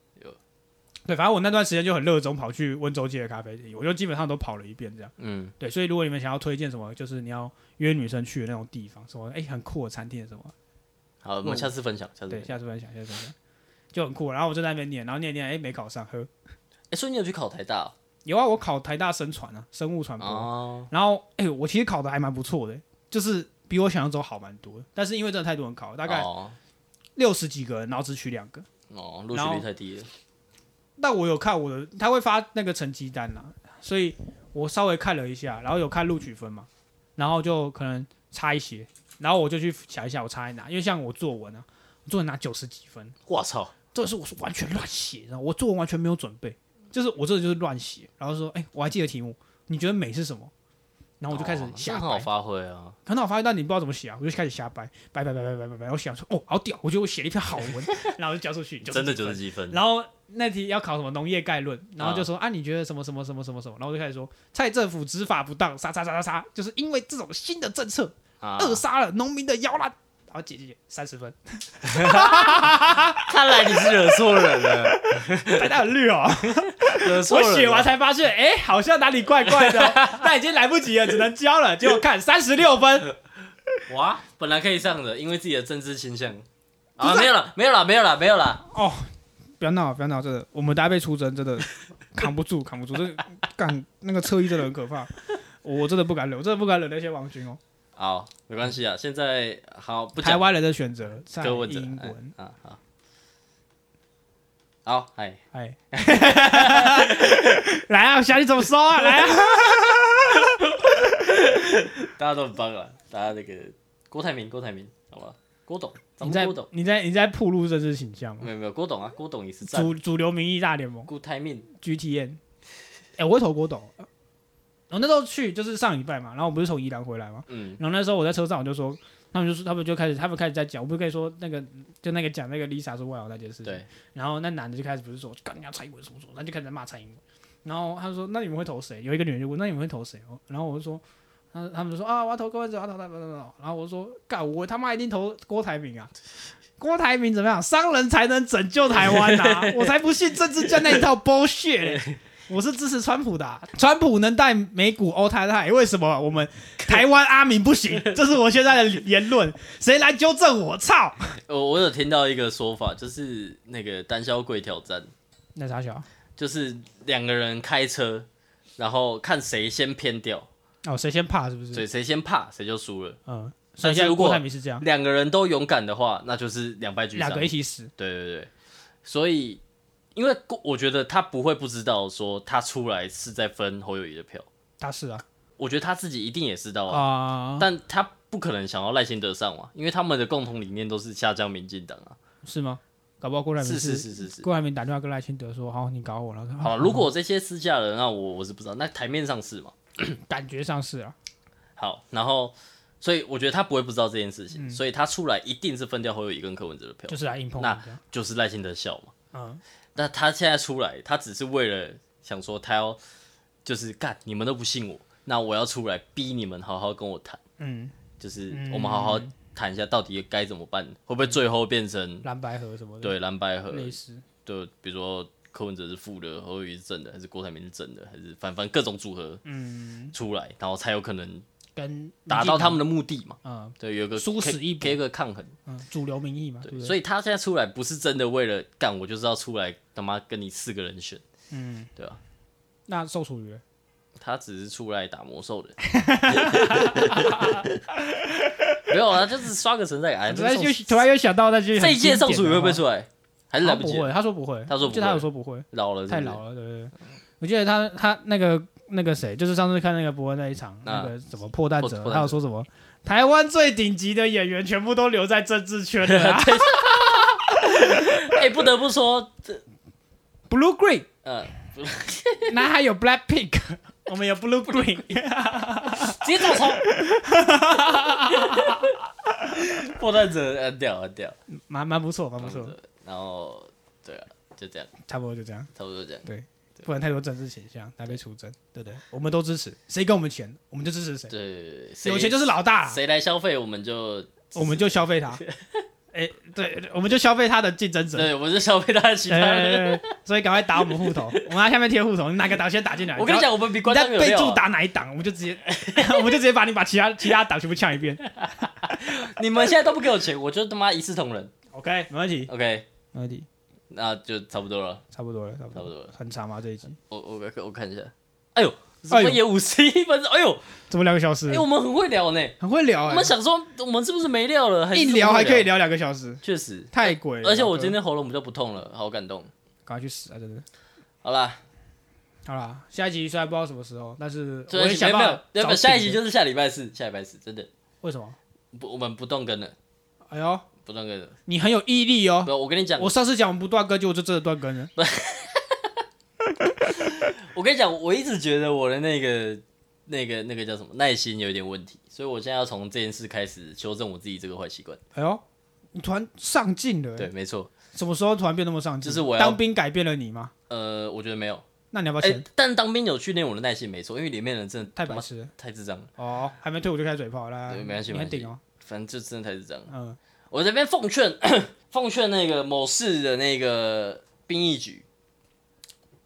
Speaker 2: 有。
Speaker 1: 对，反正我那段时间就很热衷跑去温州街的咖啡厅，我就基本上都跑了一遍这样。
Speaker 2: 嗯，
Speaker 1: 对，所以如果你们想要推荐什么，就是你要约女生去的那种地方，什么哎、很酷的餐厅什么，
Speaker 2: 好，我们下次分享，下次
Speaker 1: 对，
Speaker 2: 分享。
Speaker 1: 下次分享，下次分享，就很酷。然后我就在那边念，然后念念，哎、没考上，呵，
Speaker 2: 哎，所以你有去考台大
Speaker 1: 有啊，我考台大生传啊，生物传播。
Speaker 2: 哦？
Speaker 1: 然后，哎、我其实考的还蛮不错的，就是比我想象中好蛮多的。但是因为真的太多人考了，大概
Speaker 2: 哦
Speaker 1: 六十几个人，然后只取两个。
Speaker 2: 哦，录取
Speaker 1: 然后
Speaker 2: 率太低了。
Speaker 1: 但我有看我的，他会发那个成绩单啦，所以我稍微看了一下，然后有看录取分嘛，然后就可能差一些，然后我就去想一下我差在哪，因为像我作文啊，我作文拿九十几分，
Speaker 2: 我操！
Speaker 1: 这是我是完全乱写，然后我作文完全没有准备，就是我这个就是乱写，然后说，哎、我还记得题目，你觉得美是什么？然后我就开始
Speaker 2: 哦
Speaker 1: 瞎掰，
Speaker 2: 很好发挥啊。
Speaker 1: 很好发挥，但你不知道怎么写啊，我就开始瞎掰，掰掰掰掰掰掰掰，我想说，哦，好屌，我觉得我写了一篇好文，[LAUGHS] 然后就交出去，
Speaker 2: 真的
Speaker 1: 就
Speaker 2: 九十几分，
Speaker 1: 然后那题要考什么农业概论，然后就说啊。你觉得什么什么什么什么什么，然后我就开始说蔡政府执法不当，啥啥啥啥啥，就是因为这种新的政策
Speaker 2: 啊。
Speaker 1: 扼杀了农民的摇篮。然后姐姐姐三十分，
Speaker 2: 看来你是惹错人了，[LAUGHS]
Speaker 1: 太大绿哦！
Speaker 2: 惹错人了。
Speaker 1: 我写完才发现，哎，好像哪里怪怪的哦，[LAUGHS] 但已经来不及了，只能交了。结果看三十六分，
Speaker 2: 哇，本来可以上的，因为自己的政治倾向。啊，没有了，没有了，没有了，没有了。
Speaker 1: 哦，不要闹，不要闹，真的，我们大家被出征，真的 [LAUGHS] 扛不住，扛不住，这个干那个侧翼真的很可怕，我真的不敢惹，我真的不敢惹那些王军哦。
Speaker 2: 好，没关系啊。现在好不讲
Speaker 1: 台湾人的选择，蔡
Speaker 2: 柯文哲
Speaker 1: 英文，
Speaker 2: 哎啊好。好，嗨，
Speaker 1: 哎，[LAUGHS] 来啊，想你怎么说啊？来啊！
Speaker 2: 大家都很棒啊！大家那个郭台铭，郭台铭，好吧？郭董，咱
Speaker 1: 你在
Speaker 2: 们郭董，
Speaker 1: 你在你在铺路政治形象吗？
Speaker 2: 没有没有，郭董啊，郭董也是赞。
Speaker 1: 主主流民意大联盟
Speaker 2: 郭台铭
Speaker 1: ，GTN，哎、我会投郭董。我那时候去就是上礼拜嘛，然后我不是从宜兰回来嘛，
Speaker 2: 嗯，
Speaker 1: 然后那时候我在车上我就说，他们就说他们就开始他们开始在讲，我不是跟你说那个就那个讲那个 Lisa 是外劳那件事情，
Speaker 2: 对，
Speaker 1: 然后那男的就开始不是说干人家蔡英文什么什么，他就开始在骂蔡英文。然后他说：“那你们会投谁？”有一个女人就问：“那你们会投谁？”哦然后我就说：“他他们就说啊，我要投柯文哲，我要投他，不不不，然后我说干，我他妈一定投郭台铭啊！郭台铭怎么样？商人才能拯救台湾呐、[LAUGHS] 我才不信政治家那一套 bullshit 嘞、我是支持川普的啊、川普能带美股欧太太，为什么我们台湾阿明不行？[LAUGHS] 这是我现在的言论，谁来纠正我？操！
Speaker 2: 我我有听到一个说法，就是那个单销柜挑战，
Speaker 1: 那啥小
Speaker 2: 就是两个人开车，然后看谁先偏掉，
Speaker 1: 哦，谁先怕是不是？
Speaker 2: 对谁先怕谁就输了。
Speaker 1: 嗯，所以
Speaker 2: 如果
Speaker 1: 郭台铭是这样，
Speaker 2: 两个人都勇敢的话，那就是两败俱伤。
Speaker 1: 两个一起死。
Speaker 2: 对对对，所以因为郭我觉得他不会不知道说他出来是在分侯友谊的票，
Speaker 1: 他是啊
Speaker 2: 我觉得他自己一定也知道啊，
Speaker 1: 啊，
Speaker 2: 但他不可能想要赖清德上嘛，因为他们的共同理念都是下降民进党啊。
Speaker 1: 是吗？搞不好郭台铭
Speaker 2: 是是是是是。
Speaker 1: 郭台铭打电话跟赖清德说：“好，你搞我了。”
Speaker 2: 好，如果这些私下的，那我我是不知道，那台面上是嘛？[COUGHS]
Speaker 1: 感觉上是啊，
Speaker 2: 好，然后所以我觉得他不会不知道这件事情，
Speaker 1: 嗯
Speaker 2: 所以他出来一定是分掉侯友谊跟柯文哲的票，
Speaker 1: 就是来硬碰
Speaker 2: 那。就是赖清德笑嘛。
Speaker 1: 嗯，
Speaker 2: 那他现在出来，他只是为了想说他要就是干，你们都不信我，那我要出来逼你们好好跟我谈，
Speaker 1: 嗯，
Speaker 2: 就是
Speaker 1: 嗯
Speaker 2: 我们好好谈一下到底该怎么办，会不会最后变成
Speaker 1: 蓝白河什么的，
Speaker 2: 对蓝白河，
Speaker 1: 类似。
Speaker 2: 对，比如说柯文哲是负的，侯友谊是正的，还是郭台铭是正的，还是反反正各种组合
Speaker 1: 嗯，
Speaker 2: 出来，然后才有可能
Speaker 1: 跟
Speaker 2: 达到他们
Speaker 1: 的
Speaker 2: 的目的嘛。
Speaker 1: 嗯
Speaker 2: 对，有个
Speaker 1: 殊死一搏
Speaker 2: 可以有一个抗衡。
Speaker 1: 嗯主流民意嘛，对
Speaker 2: 所以他现在出来不是真的为了干，我就是要出来他妈跟你四个人选，
Speaker 1: 嗯，
Speaker 2: 对吧、
Speaker 1: 那宋楚瑜
Speaker 2: 他只是出来打魔兽的，没有啊，就是刷个存在感。哎
Speaker 1: 突然
Speaker 2: 这
Speaker 1: 又突然又想到那句
Speaker 2: 这一届宋楚瑜会不会？出来？还是来不及？
Speaker 1: 他不会，他说不会，
Speaker 2: 他说不
Speaker 1: 我记得他有说不会，
Speaker 2: 老了是不是
Speaker 1: 太老了，对对对。我记得他他那个那个谁，就是上次看那个伯恩那一场，
Speaker 2: 啊
Speaker 1: 那个什么破蛋者，他有说什么？台湾最顶级的演员全部都留在政治圈了啊。[LAUGHS] [LAUGHS]
Speaker 2: 哎、不得不说，这
Speaker 1: ，Blue Green，
Speaker 2: 呃，[LAUGHS]
Speaker 1: 那还有 Black Pink，我们有 Blue Green，
Speaker 2: 直接照抄。破蛋者很屌很屌，
Speaker 1: 蛮蛮不错，蛮不错，
Speaker 2: 然后对啊，就这样，
Speaker 1: 差不多就这样，
Speaker 2: 差不多这样。
Speaker 1: 不然太多政治倾向，台被出征，对不对？我们都支持，谁给我们钱，我们就支持谁，
Speaker 2: 对，谁
Speaker 1: 有钱就是老大，
Speaker 2: 谁来消费，我们就
Speaker 1: 我们就消费他。[LAUGHS] 哎，对，我们就消费他的竞争者。
Speaker 2: 对，我们就消费他的其他
Speaker 1: 对对
Speaker 2: 人。
Speaker 1: 对对，所以赶快打我们户头，[LAUGHS] 我们在下面贴户头，你哪个党先打进来？
Speaker 2: 我跟你讲，我们比
Speaker 1: 你
Speaker 2: 关
Speaker 1: 注。打哪一党，我们就直接，[LAUGHS] 我们就直接把你把其他其他党全部呛一遍。
Speaker 2: 你们现在都不给我钱，我就他妈一视同仁。
Speaker 1: OK，没问题
Speaker 2: ，OK，
Speaker 1: 没问题，
Speaker 2: 那就差不多了，
Speaker 1: 差不多了，差不多
Speaker 2: 差不多了。
Speaker 1: 很长吗？这一集
Speaker 2: 我我我我看一下。哎呦，怎么也五十一分钟？哎呦，
Speaker 1: 怎么两个小时
Speaker 2: 哎，？我们很会聊呢。
Speaker 1: 很会聊哎
Speaker 2: 我们，想说，我们是不是没料了？还是
Speaker 1: 一聊还可以，聊两个小时，
Speaker 2: 确实。
Speaker 1: 太鬼了。
Speaker 2: 而且我今天喉咙比较不痛了，好感动。
Speaker 1: 赶快去死啊！真的。
Speaker 2: 好啦，
Speaker 1: 好啦，下一集虽然不知道什么时候，但是我
Speaker 2: 这
Speaker 1: 也想
Speaker 2: 没有没有
Speaker 1: 办法找
Speaker 2: 有，下一集就是下礼拜四，下礼拜四真的
Speaker 1: 为什么？
Speaker 2: 不，我们不动更了，
Speaker 1: 哎呦，
Speaker 2: 不断更了。
Speaker 1: 你很有毅力哦。
Speaker 2: 不，我跟你讲，
Speaker 1: 我上次讲我们不断更，就我就真的断更了。[LAUGHS]
Speaker 2: 我跟你讲，我一直觉得我的那个、那个、那个叫什么耐心有点问题，所以我现在要从这件事开始修正我自己这个坏习惯。
Speaker 1: 哎呦，你突然上进了。
Speaker 2: 对，，没错。
Speaker 1: 什么时候突然变那么上进？
Speaker 2: 就是我要
Speaker 1: 当兵改变了你吗？
Speaker 2: 呃，我觉得没有。
Speaker 1: 那你要不要
Speaker 2: 哎、
Speaker 1: 签？
Speaker 2: 但当兵有训练我的耐心，没错，因为里面人真的
Speaker 1: 太白痴。
Speaker 2: 太智障了，
Speaker 1: 哦，还没退伍就开始嘴炮啦。
Speaker 2: 对没关系没关系
Speaker 1: 你顶哦。
Speaker 2: 反正就真的太智障了。
Speaker 1: 嗯，
Speaker 2: 我这边奉劝 [COUGHS] 奉劝那个某市的那个兵役局，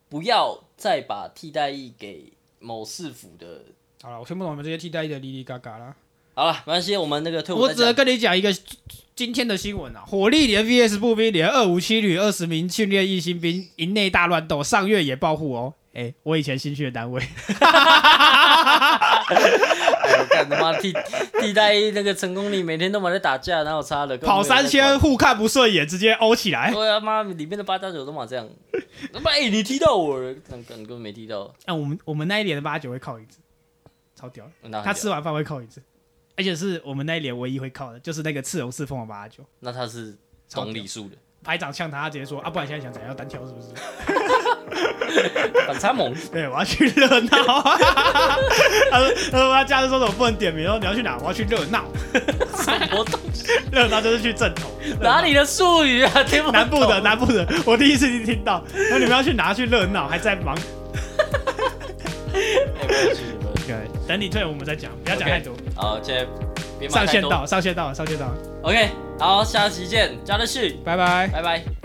Speaker 2: 不要再把替代役给某市府的。
Speaker 1: 好了，我听不懂你们这些替代役的哩哩嘎嘎啦。
Speaker 2: 好了，没关系，我们那个退伍
Speaker 1: 我只能。跟你讲一个今天的新闻啊，火力连 VS 步兵连二五七旅二十名训练役新兵营内大乱斗，上月也报户哦。哎、我以前新训的单位，[LAUGHS] [LAUGHS]
Speaker 2: 干他妈替替代役那个成功率每天都马在打架，哪有差了？
Speaker 1: 跑三千
Speaker 2: 管。
Speaker 1: 互看不顺眼，直接殴起来。
Speaker 2: 对啊，妈，里面的八加九都嘛这样。他妈，哎，你踢到我了，根根本没踢到。
Speaker 1: 哎、我们我们那一年的八九会靠椅子，超屌他吃完饭会靠椅子，而且是我们那一年唯一会靠的，就是那个赤龙四凤凰八九。
Speaker 2: 那他是懂礼数的，
Speaker 1: 排长呛他，他直接说啊，不然现在想怎样要单挑是不是？[LAUGHS]
Speaker 2: 反差萌。
Speaker 1: 对，我要去热闹。[LAUGHS] 他说，他说他家人说什么不能点名，然后你要去哪？我要去热闹。
Speaker 2: 什么东西？
Speaker 1: 热闹就是去正统。
Speaker 2: 哪里的术语啊？听不懂
Speaker 1: 南部的，南部的，我第一次听到。那你们要去哪？去热闹，还在忙。[LAUGHS] OK，
Speaker 3: 等你退我们再讲，不要讲太多。
Speaker 2: 好，现在别骂太多。
Speaker 1: 上线到，上线到了，上线到了
Speaker 2: ，OK，好，下期见，加乐旭，
Speaker 1: 拜拜。
Speaker 2: 拜拜。